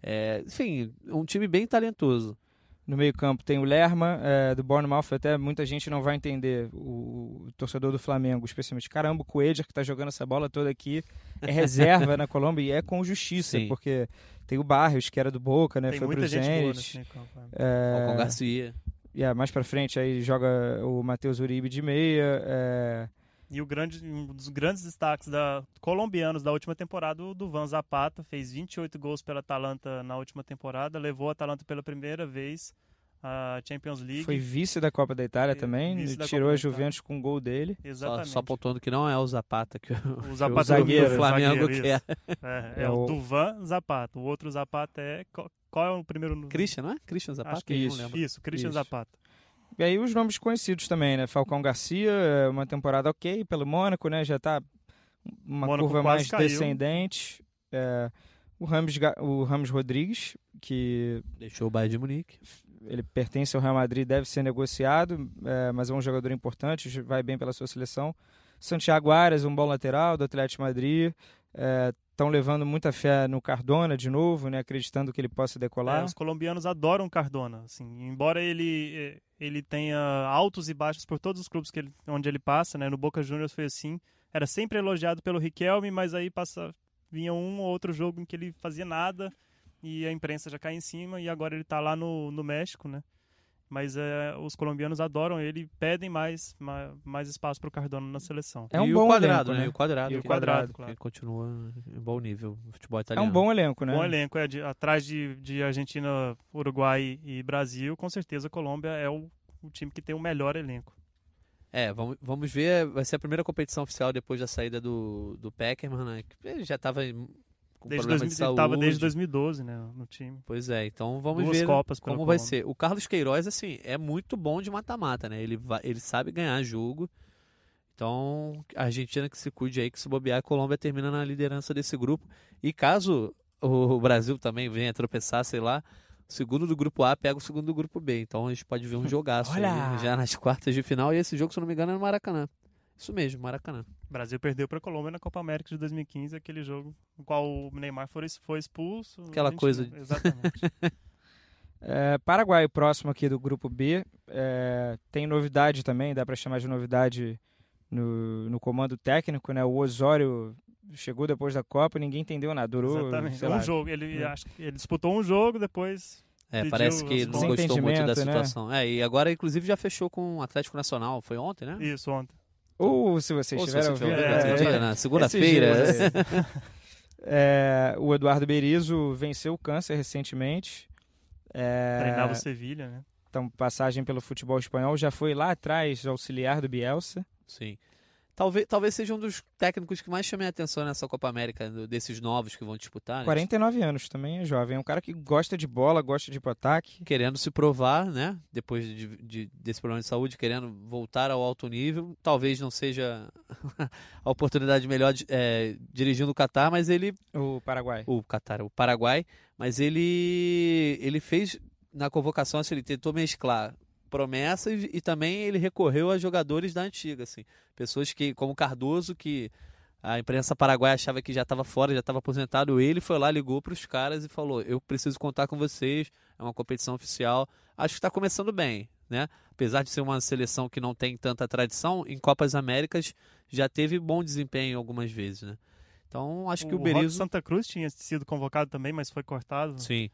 É, enfim, um time bem talentoso. No meio-campo tem o Lerma, é, do Bournemouth, até muita gente não vai entender, o, o torcedor do Flamengo, especialmente. Caramba, o Coelho, que está jogando essa bola toda aqui, é reserva na Colômbia e é com justiça, Sim. porque tem o Barrios, que era do Boca, né? Tem foi muita pro Zenit. É, com Garcia yeah, mais para frente aí joga o Matheus Uribe de meia. É... E o grande, um dos grandes destaques da colombianos da última temporada, o Duvan Zapata, fez 28 gols pela Atalanta na última temporada, levou a Atalanta pela primeira vez a Champions League. Foi vice da Copa da Itália também, tirou a Juventus com o gol dele. Exatamente. Só, só apontou que não é o Zapata que o, Zapata o zagueiro, do Flamengo zagueiro, quer. É, é, é, o Duvan Zapata. O outro Zapata é qual é o primeiro Christian, não é? Christian Zapata? Acho que isso, isso, Christian isso. Zapata. E aí os nomes conhecidos também, né? Falcão Garcia, é uma temporada ok pelo Mônaco, né? Já tá uma Mônaco curva mais caiu. descendente. É, o, Ramos, o Ramos Rodrigues, que... Deixou o Bayern de Munique ele pertence ao Real Madrid, deve ser negociado, é, mas é um jogador importante, vai bem pela sua seleção. Santiago Arias, um bom lateral do Atlético Madrid. Estão é, levando muita fé no Cardona de novo, né, acreditando que ele possa decolar. É, os colombianos adoram Cardona. Assim, embora ele, é, ele tenha altos e baixos por todos os clubes ele, onde ele passa, né, no Boca Juniors foi assim. Era sempre elogiado pelo Riquelme, mas aí passa, vinha um ou outro jogo em que ele fazia nada e a imprensa já cai em cima e agora ele está lá no, no México, né? Mas é, os colombianos adoram ele, pedem mais, mais, mais espaço para o Cardano na seleção. É um e bom quadrado, elenco, né? E o quadrado, e o quadrado, claro. Ele continua em bom nível no futebol italiano. É um bom elenco, né? Bom elenco, é de, atrás de, de Argentina, Uruguai e Brasil, com certeza a Colômbia é o, o time que tem o melhor elenco. É, vamos, vamos ver, vai ser a primeira competição oficial depois da saída do, do Peckerman, né? Ele já estava com desde problema 2000, de saúde. Ele desde 2012, né, no time. Pois é, então vamos Duas ver Copas como vai ser. O Carlos Queiroz, assim, é muito bom de mata-mata, né? Ele, vai, ele sabe ganhar jogo. Então, a Argentina que se cuide aí, que se bobear, a Colômbia termina na liderança desse grupo. E caso o Brasil também venha tropeçar, sei lá, o segundo do grupo A pega o segundo do grupo B. Então a gente pode ver um jogaço já nas quartas de final. E esse jogo, se eu não me engano, é no Maracanã. Isso mesmo, Maracanã. O Brasil perdeu para a Colômbia na Copa América de 2015, aquele jogo no qual o Neymar foi, foi expulso. Aquela gente, coisa. Exatamente. é, Paraguai, próximo aqui do grupo B. É, tem novidade também, dá para chamar de novidade no, no comando técnico, né? O Osório chegou depois da Copa, ninguém entendeu nada. Durou, Exatamente. um lá, jogo. Ele, é. acho, ele disputou um jogo, depois é, parece que não gostou muito da né? situação. Né? É, e agora, inclusive, já fechou com o Atlético Nacional. Foi ontem, né? Isso, ontem. Ou se vocês estiveram ouvindo. É, é, na segunda-feira. É, o Eduardo Berizzo venceu o câncer recentemente. É, Treinava o Sevilha, né? Então, passagem pelo futebol espanhol. Já foi lá atrás auxiliar do Bielsa. Sim. Talvez, talvez seja um dos técnicos que mais chamem a atenção nessa Copa América, do- desses novos que vão disputar. né? 49 anos também, é jovem. É um cara que gosta de bola, gosta de ir pro ataque. Querendo se provar, né? Depois de, de- desse problema de saúde, querendo voltar ao alto nível. Talvez não seja a oportunidade melhor de, é, dirigindo o Catar, mas ele O Paraguai. o Catar, o Paraguai, mas ele ele fez na convocação, assim, ele tentou mesclar promessas e também ele recorreu a jogadores da antiga, assim, pessoas que como Cardoso que a imprensa paraguaia achava que já estava fora, já estava aposentado, ele foi lá, ligou para os caras e falou: "Eu preciso contar com vocês, é uma competição oficial". Acho que está começando bem, né? Apesar de ser uma seleção que não tem tanta tradição, em Copas Américas já teve bom desempenho algumas vezes, né? Então, acho que o, Rock Berizzo Santa Cruz tinha sido convocado também, mas foi cortado. Sim.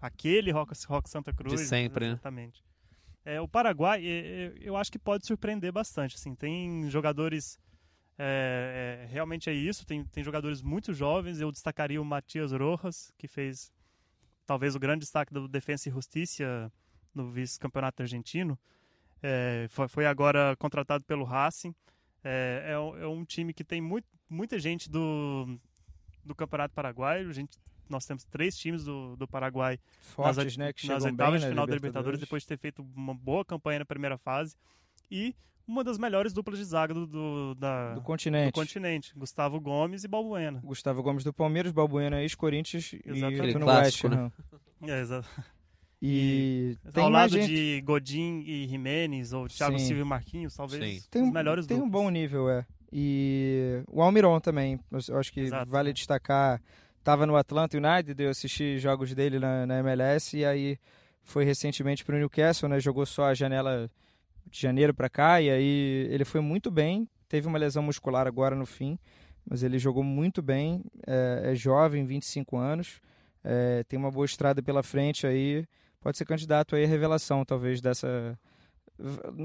Aquele Rock, Rock Santa Cruz. De sempre, né? Exatamente. É, o Paraguai, é, é, eu acho que pode surpreender bastante. Assim, tem jogadores. é, é, realmente é isso. Tem, tem jogadores muito jovens. Eu destacaria o Matias Rojas, que fez talvez o grande destaque do Defensa e Justiça no vice-campeonato argentino. É, foi, foi agora contratado pelo Racing. É, é, um- time que tem muito, muita gente do, do Campeonato Paraguaio. Gente, nós temos três times do, do Paraguai Fortes, nas, né? Que nas oitavas bem de na final da Libertadores, Libertadores. depois de ter feito uma boa campanha na primeira fase. E uma das melhores duplas de zaga do, do, da- Do do continente. continente, Gustavo Gomes e Balbuena. Gustavo Gomes do Palmeiras, Balbuena ex-Corinthians e no Clássico, West né? Ham. É, exato. E tem Ao lado gente... de Godin e Jimenez, ou Thiago Sim. Silva e Marquinhos, talvez Sim. Tem, os um- melhores tem um duplas. bom nível, é. E o Almiron também, eu acho que Exato, vale né? destacar. Tava no Atlanta United, eu assisti jogos dele na, na MLS e aí foi recentemente pro Newcastle, né? Jogou só a janela de janeiro para cá e aí ele foi muito bem. Teve uma lesão muscular agora no fim, mas ele jogou muito bem. É, é jovem, 25 anos, é, tem uma boa estrada pela frente aí. Pode ser candidato aí à revelação, talvez, dessa.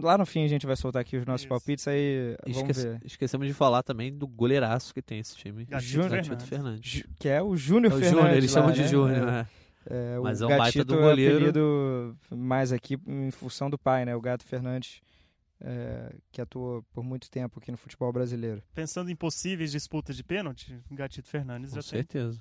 Lá no fim a gente vai soltar aqui os nossos Isso. palpites, aí vamos Esquece- ver. esquecemos de falar também do goleiraço que tem esse time. Gatito Júnior Fernandes. Fernandes. Que é o Júnior É o Fernandes. Júnior, eles lá, chamam de né? Júnior, É, né? é, Mas o é um baita do goleiro. é mais aqui em função do pai, né? O Gato Fernandes, é, que atuou por muito tempo aqui no futebol brasileiro. Pensando em possíveis disputas de pênalti, o Gatito Fernandes Com já tem. certeza.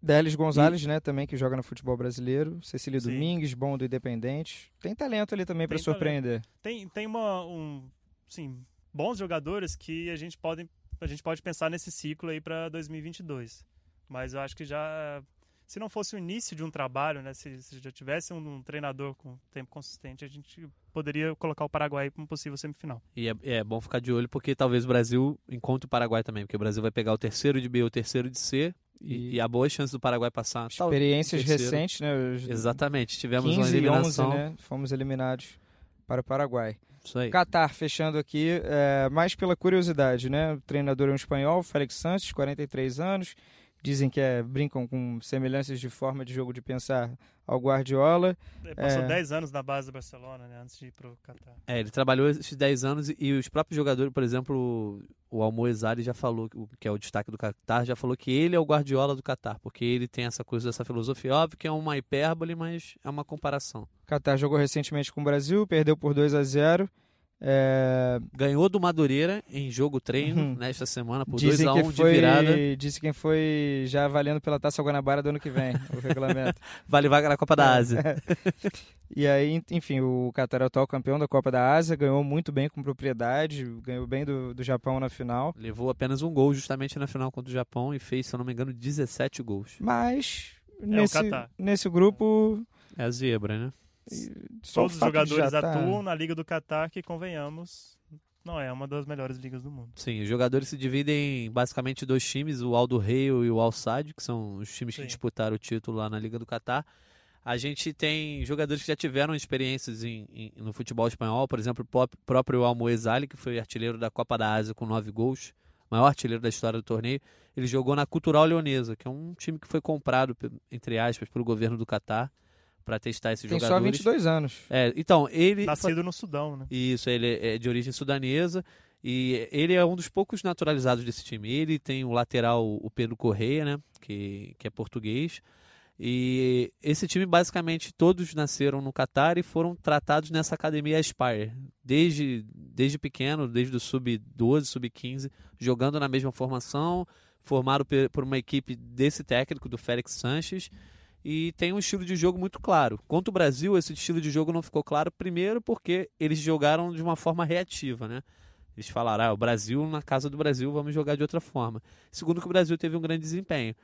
Delis Gonzalez, né, também, que joga no futebol brasileiro. Cecília Sim. Domingues, bom do Independente. Tem talento ali também para surpreender. Tem, tem uma, um, sim, bons jogadores que a gente, pode, a gente pode pensar nesse ciclo aí para 2022. Mas eu acho que já, se não fosse o início de um trabalho, né, se, se já tivesse um, um treinador com tempo consistente, a gente poderia colocar o Paraguai como possível semifinal. E é, é bom ficar de olho porque talvez o Brasil encontre o Paraguai também, porque o Brasil vai pegar o terceiro de B e o terceiro de C e, E- há boas chances do Paraguai passar. Experiências terceiro. recentes, né? Exatamente, tivemos 15 uma 11, eliminação. né? Fomos eliminados para o Paraguai. Isso aí. Catar, fechando aqui, é, mais pela curiosidade, né? O treinador é um espanhol, Félix Santos, 43 anos. Dizem que é, brincam com semelhanças de forma de jogo de pensar ao Guardiola. Ele passou É. 10 anos na base do Barcelona, né, antes de ir pro Qatar. É, ele trabalhou esses 10 anos e, os próprios jogadores, por exemplo, o Almoezari já falou, o- que é o destaque do Qatar, já falou que ele é o Guardiola do Qatar, porque ele tem essa coisa, essa filosofia. Óbvio que é uma hipérbole, mas é uma comparação. Catar jogou recentemente com o Brasil, perdeu por 2 a 0 É, Ganhou do Madureira em jogo treino Uhum. nesta semana por dizem 2 a que 1 de virada. disse quem foi já valendo pela Taça Guanabara do ano que vem, o regulamento. Vale vaga na Copa da É. Ásia. E aí, enfim, o Qatar é o atual campeão da Copa da Ásia, ganhou muito bem com propriedade, ganhou bem do, do Japão na final. Levou apenas um gol justamente na final contra o Japão e fez, se eu não me engano, 17 gols. Mas o nesse, Qatar. nesse grupo. É a zebra, né? Todos os jogadores tá- atuam na Liga do Qatar, que convenhamos, não é uma das melhores ligas do mundo. Sim, os jogadores se dividem em basicamente dois times, o Aldo Rei e o Al Sadd, que são os times que Sim. disputaram o título lá na Liga do Catar. A gente tem jogadores que já tiveram experiências em, em- no futebol espanhol, por exemplo, o pró- próprio Almoezali, que foi artilheiro da Copa da Ásia com nove gols, maior artilheiro da história do torneio. Ele jogou na Cultural Leonesa, que é um time que foi comprado, entre aspas, pelo governo do Catar para testar esses Tem só jogadores. 22 anos. É, então, ele Nascido no Sudão, né? isso, ele é de origem sudanesa. E ele é um dos poucos naturalizados desse time. Ele tem o lateral, o Pedro Correia, né? Que, que é português. E esse time, basicamente, todos nasceram no Catar e foram tratados nessa academia Aspire. Desde, desde pequeno, desde o sub-12, sub-15, jogando na mesma formação, formado por uma equipe desse técnico, do Félix Sanches, e tem um estilo de jogo muito claro. Contra o Brasil, esse estilo de jogo não ficou claro, primeiro porque eles jogaram de uma forma reativa, né? Eles falaram, ah, o Brasil, na casa do Brasil, vamos jogar de outra forma. Segundo que o Brasil teve um grande desempenho.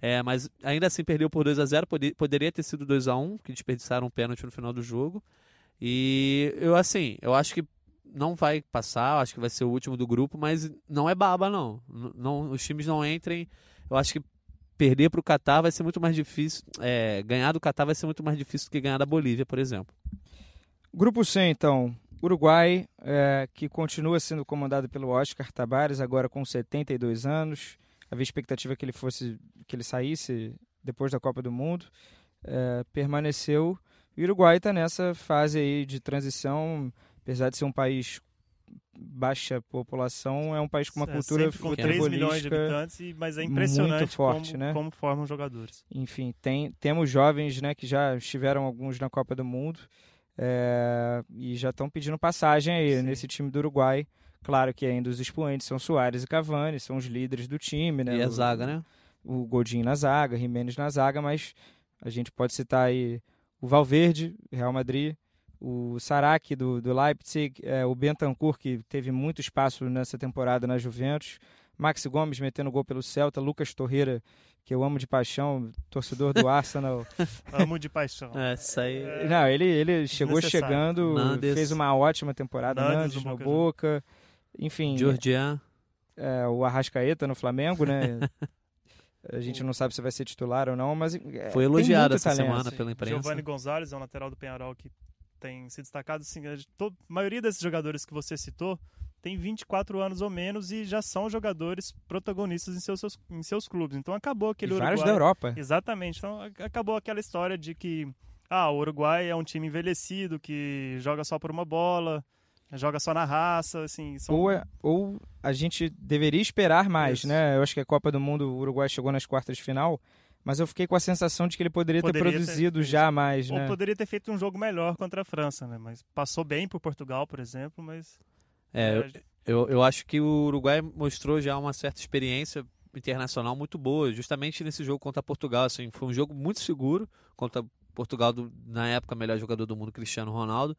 É, mas ainda assim perdeu por 2 a 0 poderia ter sido 2 a 1 que desperdiçaram um pênalti no final do jogo. E eu assim, eu acho que não vai passar, acho que vai ser o último do grupo, mas não é baba não. não os times não entrem. Eu acho que perder para o Catar vai ser muito mais difícil. É, ganhar do Catar vai ser muito mais difícil do que ganhar da Bolívia, por exemplo. Grupo C, então. Uruguai, é, que continua sendo comandado pelo Oscar Tabares, agora com 72 anos havia expectativa que ele fosse que ele saísse depois da Copa do Mundo, é, permaneceu. O Uruguai está nessa fase aí de transição, apesar de ser um país baixa população, é um país com uma cultura Sempre com 3 milhões de habitantes, mas é impressionante muito forte, como, né? como formam jogadores. Enfim, tem, temos jovens né, que já estiveram alguns na Copa do Mundo é, e já estão pedindo passagem aí Sim. nesse time do Uruguai. Claro que ainda os expoentes são Soares e Cavani, são os líderes do time, né? E a o, zaga, né? O Godinho na zaga, Jimenez na zaga, mas a gente pode citar aí o Valverde, Real Madrid, o Saraki do, do Leipzig, é, o Bentancur, que teve muito espaço nessa temporada na Juventus, Maxi Gomes metendo gol pelo Celta, Lucas Torreira, que eu amo de paixão, torcedor do Arsenal. amo de paixão. É, isso aí. É... Não, ele, ele chegou chegando, Nandes. fez uma ótima temporada, Nandes, Nandes no Boca. Boca enfim. Georgian. É, o Arrascaeta no Flamengo, né? A gente não sabe se vai ser titular ou não, mas. É, Foi elogiado essa talento. semana pela imprensa. Giovanni Gonzalez é um lateral do Penharol que tem se destacado. Assim, a maioria desses jogadores que você citou tem 24 anos ou menos e já são jogadores protagonistas em seus, seus em seus clubes. Então acabou aquele e Uruguai. Vários da Europa. Exatamente. Então acabou aquela história de que ah, o Uruguai é um time envelhecido que joga só por uma bola joga só na raça, assim. São... Ou, é, ou a gente deveria esperar mais, Isso. né? Eu acho que a Copa do Mundo, o Uruguai chegou nas quartas de final, mas eu fiquei com a sensação de que ele poderia, poderia ter produzido ter já mais, ou né? Ou poderia ter feito um jogo melhor contra a França, né? Mas passou bem por Portugal, por exemplo, mas... É, é eu, eu acho que o Uruguai mostrou já uma certa experiência internacional muito boa, justamente nesse jogo contra Portugal, assim, foi um jogo muito seguro contra Portugal, do, na época, melhor jogador do mundo, Cristiano Ronaldo,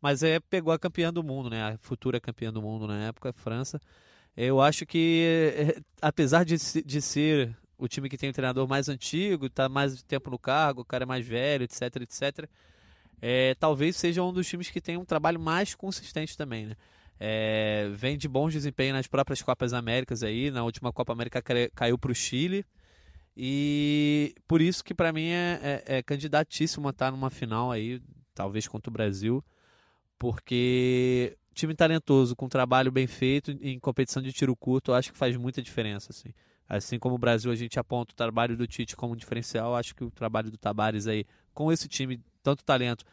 mas é, pegou a campeã do mundo, né? A futura campeã do mundo na época, a França. Eu acho que, é, apesar de, de ser o time que tem o treinador mais antigo, está mais tempo no cargo, o cara é mais velho, etc, etc, é, talvez seja um dos times que tem um trabalho mais consistente também, né? É, vem de bons desempenhos nas próprias Copas Américas aí, na última Copa América caiu para o Chile, e por isso que para mim é, é, é candidatíssimo a estar numa final aí, talvez contra o Brasil porque time talentoso, com trabalho bem feito em competição de tiro curto, eu acho que faz muita diferença. Assim, assim como o Brasil, a gente aponta o trabalho do Tite como diferencial, acho que o trabalho do Tabares aí, com esse time, tanto talento,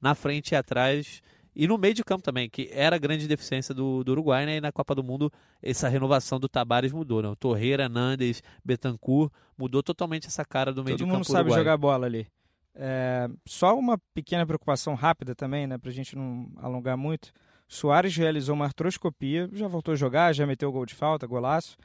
na frente e atrás, e no meio de campo também, que era a grande deficiência do, do Uruguai, né? E na Copa do Mundo, essa renovação do Tabares mudou, né? O Torreira, Nandes, Betancourt, mudou totalmente essa cara do meio Todo de campo Todo mundo sabe jogar bola ali. É, só uma pequena preocupação rápida também, né, para a gente não alongar muito. Soares realizou uma artroscopia, já voltou a jogar, já meteu gol de falta, golaço.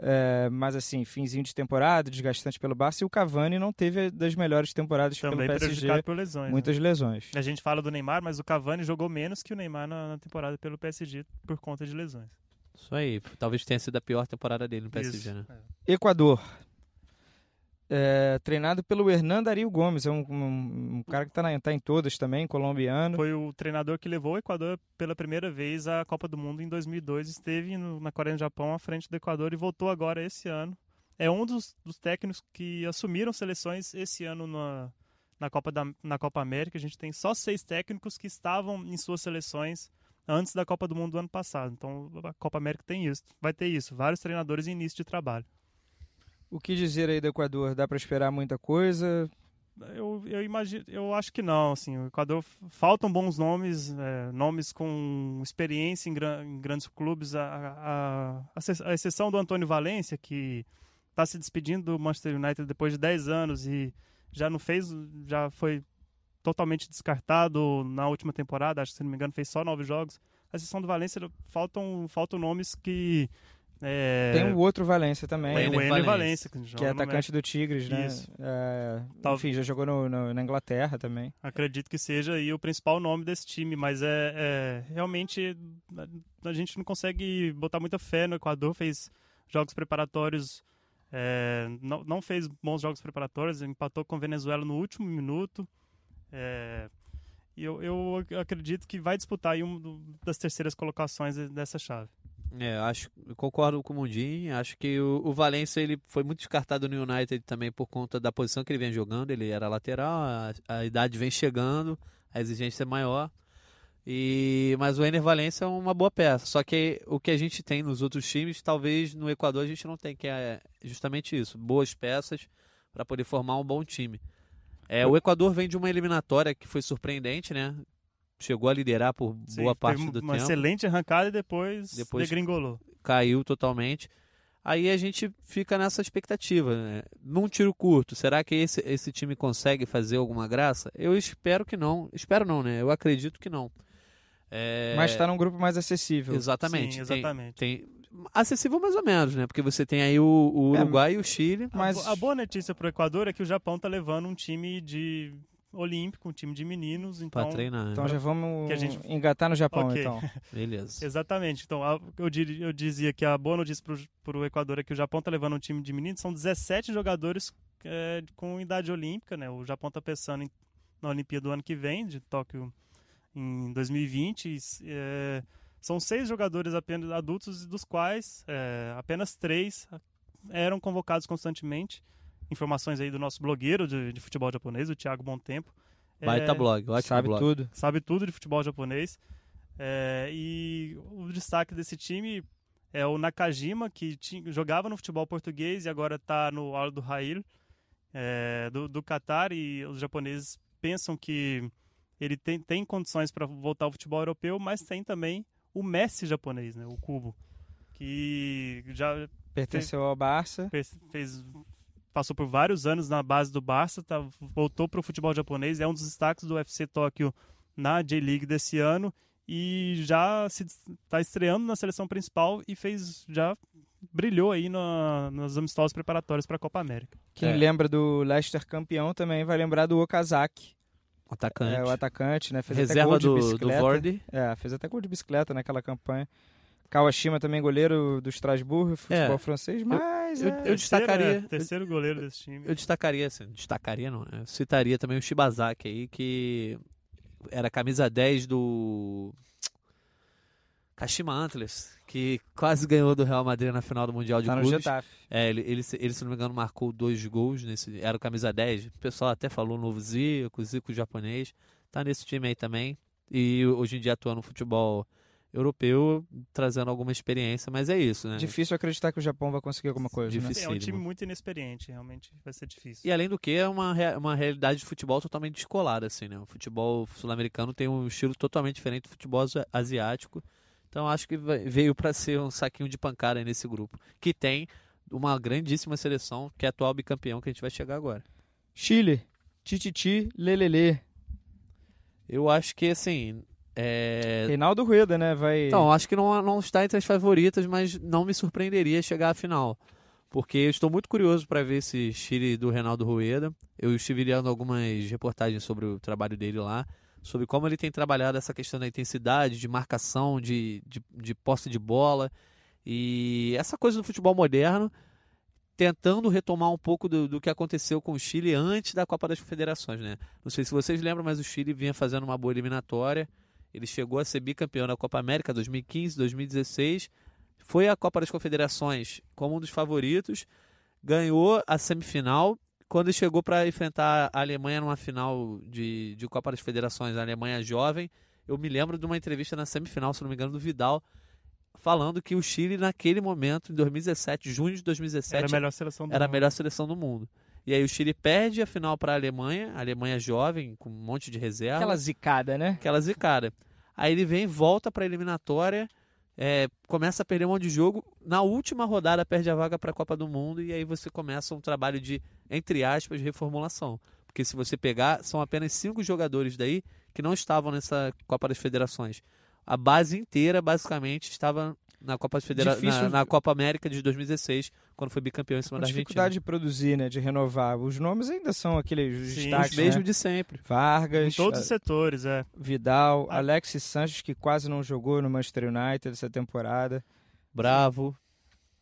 É, mas assim, finzinho de temporada, desgastante pelo Barça, e o Cavani não teve das melhores temporadas Também pelo PSG. por lesões. Muitas né? lesões. A gente fala do Neymar, mas o Cavani jogou menos que o Neymar na, na, temporada pelo PSG por conta de lesões. Isso aí, talvez tenha sido a pior temporada dele no PSG, Isso, né? É. Equador, é, treinado pelo Hernando Ariel Gomes, é um, um, um cara que está tá em todas também, colombiano. Foi o treinador que levou o Equador pela primeira vez à Copa do Mundo em 2002, esteve no, na Coreia no Japão à frente do Equador e voltou agora esse ano. É um dos, dos técnicos que assumiram seleções esse ano na, na, Copa da, na Copa América. A gente tem só seis técnicos que estavam em suas seleções antes da Copa do Mundo do ano passado. Então a Copa América tem isso, vai ter isso, vários treinadores em início de trabalho. O que dizer aí do Equador? Dá para esperar muita coisa? eu, eu imagino, eu acho que não, assim, o Equador faltam bons nomes, é, nomes com experiência em, gran, em grandes clubes, a, a, a, exceção do Antônio Valência, que está se despedindo do Manchester United depois de 10 anos e já não fez, já foi totalmente descartado na última temporada, acho que se não me engano fez só nove jogos. A exceção do Valência, faltam, faltam nomes que é... Tem o outro Valência também. Tem o Ener Valência, que, que é atacante do Tigres, né? É, enfim, já jogou no, no, na Inglaterra também. Acredito que seja aí o principal nome desse time, mas é, é, realmente a gente não consegue botar muita fé no Equador, fez jogos preparatórios, é, não, não fez bons jogos preparatórios, empatou com a Venezuela no último minuto. É, e eu, eu acredito que vai disputar aí uma das terceiras colocações dessa chave. É, acho, concordo com o Mundim. Acho que o, o Valência ele foi muito descartado no United também por conta da posição que ele vem jogando. Ele era lateral, a, a idade vem chegando, a exigência é maior. E, mas o Ener Valência é uma boa peça. Só que o que a gente tem nos outros times, talvez no Equador a gente não tem, que é justamente isso: boas peças para poder formar um bom time. É, o Equador vem de uma eliminatória que foi surpreendente, né? Chegou a liderar por Sim, boa parte do uma tempo. Uma excelente arrancada e depois, depois degringolou. Caiu totalmente. Aí a gente fica nessa expectativa. Né? Num tiro curto, será que esse, esse time consegue fazer alguma graça? Eu espero que não. Espero não, né? Eu acredito que não. É... Mas está num grupo mais acessível. Exatamente. Sim, exatamente. Tem, tem, acessível mais ou menos, né? Porque você tem aí o, o é, Uruguai é, e o Chile. Mas... A, a boa notícia para o Equador é que o Japão está levando um time de olímpico, um time de meninos. Então, pra treinar. Né? Então já vamos gente... engatar no Japão, okay. então. Beleza. Exatamente. Então eu, eu dizia que a boa notícia para o Equador é que o Japão está levando um time de meninos. São 17 jogadores é, com idade olímpica, né? O Japão está pensando em, na Olimpíada do ano que vem, de Tóquio em 2020. É, são seis jogadores apenas adultos, dos quais é, apenas três eram convocados constantemente informações aí do nosso blogueiro de, de futebol japonês, o Thiago Tempo. Baita é, blog, ótimo Sabe blog. tudo. Sabe tudo de futebol japonês. É, e o destaque desse time é o Nakajima, que tinha, jogava no futebol português e agora está no Al do Rail, é, do, do Qatar, e os japoneses pensam que ele tem, tem condições para voltar ao futebol europeu, mas tem também o Messi japonês, né, o Cubo, que já pertenceu fez, ao Barça, fez passou por vários anos na base do Barça, tá, voltou para o futebol japonês, é um dos destaques do UFC Tóquio na J-League desse ano e já se está estreando na seleção principal e fez já brilhou aí na, nas amistosos preparatórios para a Copa América. Quem é. lembra do Leicester campeão também vai lembrar do Okazaki. O atacante. É, o atacante, né? Fez Reserva até gol de do, do. É, fez até gol de bicicleta naquela campanha. Kawashima também goleiro do Strasbourg, futebol é. francês, mas eu, eu, é. eu destacaria é, terceiro goleiro desse time. Eu destacaria, assim, destacaria não, né? Eu citaria também o Shibazaki aí que era camisa 10 do Kashima Antlers, que quase ganhou do Real Madrid na final do Mundial de tá Clubes. É, ele, ele, ele, se não me engano, marcou dois gols nesse. Era o camisa 10. O pessoal até falou novo Zico, Zico japonês. Tá nesse time aí também. E hoje em dia atua no futebol europeu trazendo alguma experiência, mas é isso, né? Difícil acreditar que o Japão vai conseguir alguma coisa. Né? É um time muito inexperiente, realmente vai ser difícil. E além do que, é uma, uma realidade de futebol totalmente descolada, assim, né? O futebol sul-americano tem um estilo totalmente diferente do futebol asiático. Então acho que veio para ser um saquinho de pancada nesse grupo, que tem uma grandíssima seleção, que é atual bicampeão, que a gente vai chegar agora. Chile, Tititi, Lelele. Eu acho que, assim, é... Reinaldo Rueda, né? Vai... Então, acho que não, não está entre as favoritas, mas não me surpreenderia chegar à final. Porque eu estou muito curioso para ver esse Chile do Reinaldo Rueda. Eu estive lendo algumas reportagens sobre o trabalho dele lá, sobre como ele tem trabalhado essa questão da intensidade, de marcação, de, de, de posse de bola. E essa coisa do futebol moderno, tentando retomar um pouco do, do que aconteceu com o Chile antes da Copa das Confederações, né? Não sei se vocês lembram, mas o Chile vinha fazendo uma boa eliminatória ele chegou a ser bicampeão da Copa América 2015, 2016. Foi à Copa das Confederações como um dos favoritos. Ganhou a semifinal. Quando chegou para enfrentar a Alemanha numa final de, de Copa das Federações, a Alemanha jovem, eu me lembro de uma entrevista na semifinal, se não me engano, do Vidal, falando que o Chile, naquele momento, em 2017, junho de 2017, era a melhor seleção do, era mundo. A melhor seleção do mundo. E aí o Chile perde a final para a Alemanha, a Alemanha jovem, com um monte de reserva. Aquela zicada, né? Aquela zicada. Aí ele vem, volta para a eliminatória, é, começa a perder um monte de jogo. Na última rodada perde a vaga para a Copa do Mundo e aí você começa um trabalho de, entre aspas, reformulação. Porque se você pegar, são apenas cinco jogadores daí que não estavam nessa Copa das Federações. A base inteira, basicamente, estava na Copa, Federa... na, na, Copa América de 2016, quando foi bicampeão em cima a da Argentina. dificuldade de produzir, né, de renovar. Os nomes ainda são aqueles Sim, destaques, os mesmos né? de sempre. Vargas, em todos os setores, é. Vidal, ah. Alexis Sanches que quase não jogou no Manchester United essa temporada. Bravo.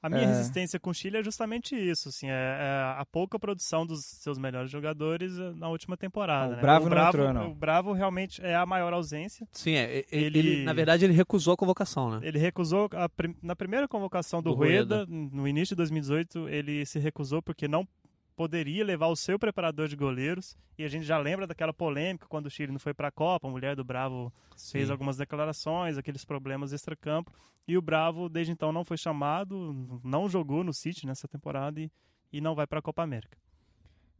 A minha é. resistência com o Chile é justamente isso, assim, é, é, a pouca produção dos seus melhores jogadores eh, na última temporada. o né? Bravo o não entrou, não. O Bravo realmente é a maior ausência. Sim, é, ele, ele, na verdade ele recusou a convocação, né? Ele recusou a, na primeira convocação do, do Rueda, Rueda, no início de 2018, ele se recusou porque não poderia levar o seu preparador de goleiros. E a gente já lembra daquela polêmica quando o Chile não foi para a Copa, a mulher do Bravo Sim. fez algumas declarações, aqueles problemas extra-campo. E o Bravo, desde então, não foi chamado, não jogou no City nessa temporada e, e não vai para a Copa América.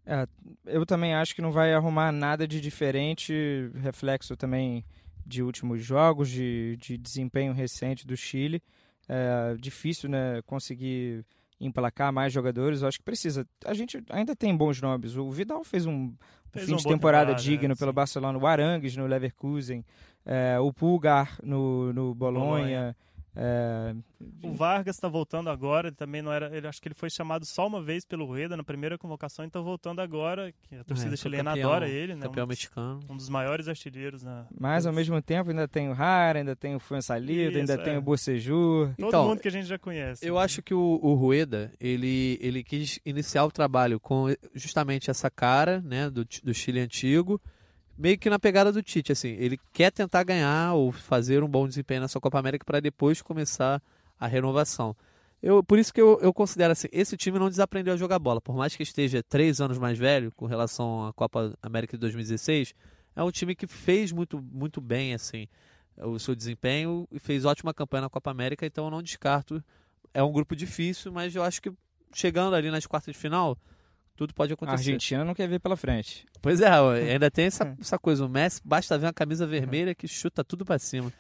É, eu também acho que não vai arrumar nada de diferente, reflexo também de últimos jogos, de, de desempenho recente do Chile. É difícil né, conseguir emplacar mais jogadores. Eu acho que precisa. A gente ainda tem bons nomes. O Vidal fez um fez fim de temporada, temporada digno é, pelo. Barcelona. O Arangues no Leverkusen. É, o Pulgar no, no Bolonha. Bolonha. É... O Vargas está voltando agora, ele também não era. Ele acho que ele foi chamado só uma vez pelo Rueda na primeira convocação, então voltando agora. Que a torcida é, chilena campeão, adora ele, né? Campeão um dos, mexicano. Um dos maiores artilheiros na. Mas ao mesmo tempo ainda tem o Rara, ainda tem o Fuensalido, ainda é. tem o Bocejur. Todo então, mundo que a gente já conhece. Eu né? acho que o, o Rueda, ele, ele quis iniciar o trabalho com justamente essa cara, né, do, do Chile antigo meio que na pegada do Tite, assim, ele quer tentar ganhar ou fazer um bom desempenho nessa Copa América para depois começar a renovação. Eu, por isso que eu, eu considero assim, esse time não desaprendeu a jogar bola, por mais que esteja três anos mais velho com relação à Copa América de 2016, é um time que fez muito, muito bem assim o seu desempenho e fez ótima campanha na Copa América, então eu não descarto. É um grupo difícil, mas eu acho que chegando ali nas quartas de final, tudo pode acontecer. A Argentina não quer ver pela frente. Pois é, ainda tem essa, essa coisa. O Messi basta ver uma camisa vermelha que chuta tudo para cima.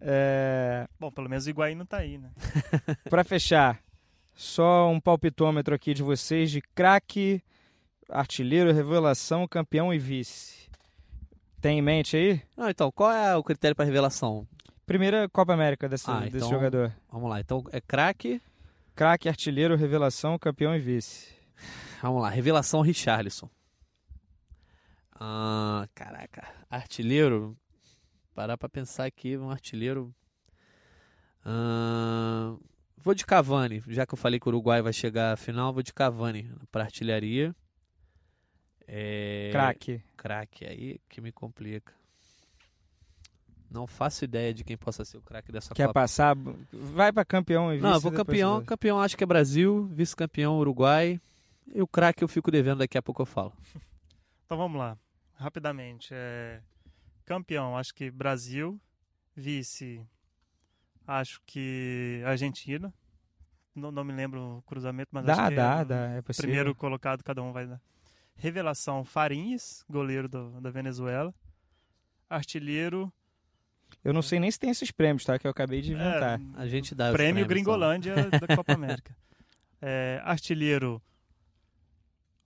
É... Bom, pelo menos o Higuaín não tá aí, né? para fechar, só um palpitômetro aqui de vocês de craque, artilheiro, revelação, campeão e vice. Tem em mente aí? Não, então, qual é o critério para revelação? Primeira Copa América desse, ah, desse então, jogador. Vamos lá, então é craque. Craque, artilheiro, revelação, campeão e vice. Vamos lá, revelação Richarlison. Ah, caraca, artilheiro. Parar pra pensar aqui, um artilheiro. Ah, vou de Cavani, já que eu falei que o Uruguai vai chegar à final, vou de Cavani para artilharia. É... Craque. Craque, aí que me complica. Não faço ideia de quem possa ser o craque dessa Quer Copa. Quer passar? Vai para campeão e vice. Não, vou campeão. Campeão acho que é Brasil, vice-campeão Uruguai. E o craque eu fico devendo, daqui a pouco eu falo. Então vamos lá, rapidamente. É... Campeão, acho que Brasil. Vice, acho que Argentina. Não, não me lembro o cruzamento, mas dá, acho que dá, é, dá, é possível. primeiro colocado cada um vai dar. Revelação Farinhas, goleiro do, da Venezuela. Artilheiro. Eu não sei nem se tem esses prêmios, tá? Que eu acabei de inventar. É, a gente dá Prêmio prêmios, Gringolândia então. da Copa América. É, artilheiro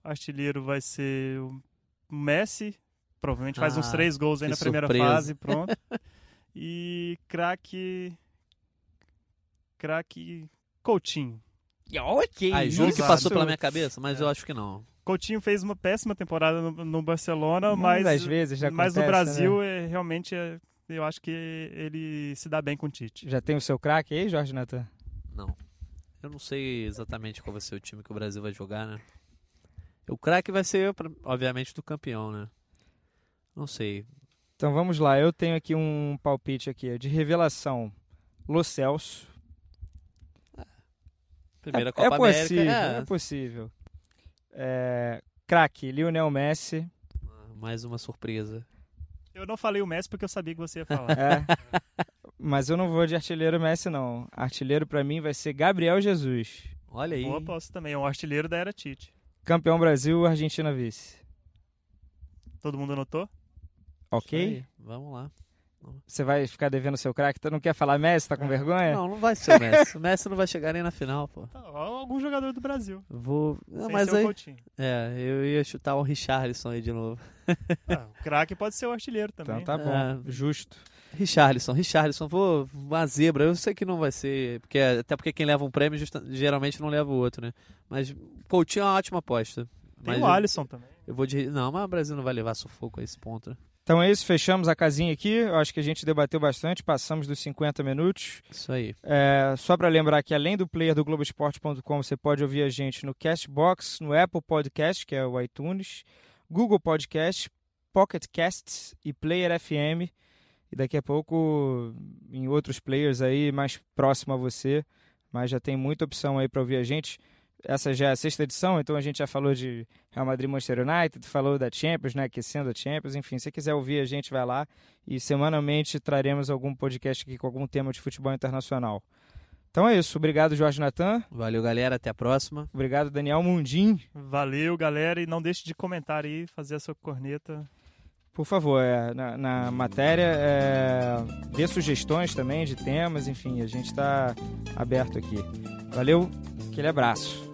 artilheiro vai ser o Messi, provavelmente faz ah, uns três gols aí na primeira surpresa. fase, pronto. e craque. Craque Coutinho. Ok. Ah, juro que passou pela minha cabeça, mas é. eu acho que não. Coutinho fez uma péssima temporada no, no Barcelona, mas, às vezes já mas acontece, no Brasil né? é, realmente é, eu acho que ele se dá bem com o Tite. Já tem o seu craque aí, Jorge Natan? Não. Eu não sei exatamente qual vai ser o time que o Brasil vai jogar, né? O craque vai ser, obviamente, do campeão, né? Não sei. Então vamos lá, eu tenho aqui um palpite aqui de revelação. Lo Celso. Primeira é, Copa é possível, América. É, é possível. É, craque, Lionel Messi. Ah, mais uma surpresa. Eu não falei o Messi porque eu sabia que você ia falar. É, mas eu não vou de artilheiro Messi, não. Artilheiro para mim vai ser Gabriel Jesus. Olha aí. Boa aposta também, é um artilheiro da era Tite. Campeão Brasil, Argentina vice. Todo mundo anotou? Ok? Vamos lá. Você vai ficar devendo seu craque? Tu não quer falar Messi? Tá com vergonha? Não, não vai ser o Messi. o Messi não vai chegar nem na final, pô. Tá, algum jogador do Brasil. Vou. Não, sem mas ser o aí. Coutinho. É, eu ia chutar o Richarlison aí de novo. Ah, o craque pode ser o artilheiro também. Então tá bom, É. justo. Richarlison, Richarlison, vou uma zebra. Eu sei que não vai ser, porque até porque quem leva um prêmio justa- geralmente não leva o outro, né? Mas Coutinho é uma ótima aposta. Tem Mas o eu- Alisson também. Eu vou de não, mas o Brasil não vai levar sufoco a esse ponto. né? Então é isso, fechamos a casinha aqui. Eu acho que a gente debateu bastante, passamos dos 50 minutos. Isso aí. É, só para lembrar que além do player do Globoesporte.com, você pode ouvir a gente no Castbox, no Apple Podcast, que é o iTunes, Google Podcast, Pocket Casts e Player FM. E daqui a pouco em outros players aí mais próximo a você, mas já tem muita opção aí para ouvir a gente. Essa já é a sexta edição, então a gente já falou de Real Madrid Manchester United, falou da Champions, né, aquecendo a Champions, enfim, se quiser ouvir a gente vai lá e semanalmente traremos algum podcast aqui com algum tema de futebol internacional. Então é isso, obrigado Jorge Natan, Valeu, galera, até a próxima. obrigado Daniel Mundim. Valeu, galera. E não deixe de comentar aí, fazer a sua corneta. Por favor, é, na, na matéria, é, dê sugestões também de temas, enfim, a gente está aberto aqui. Valeu, aquele abraço.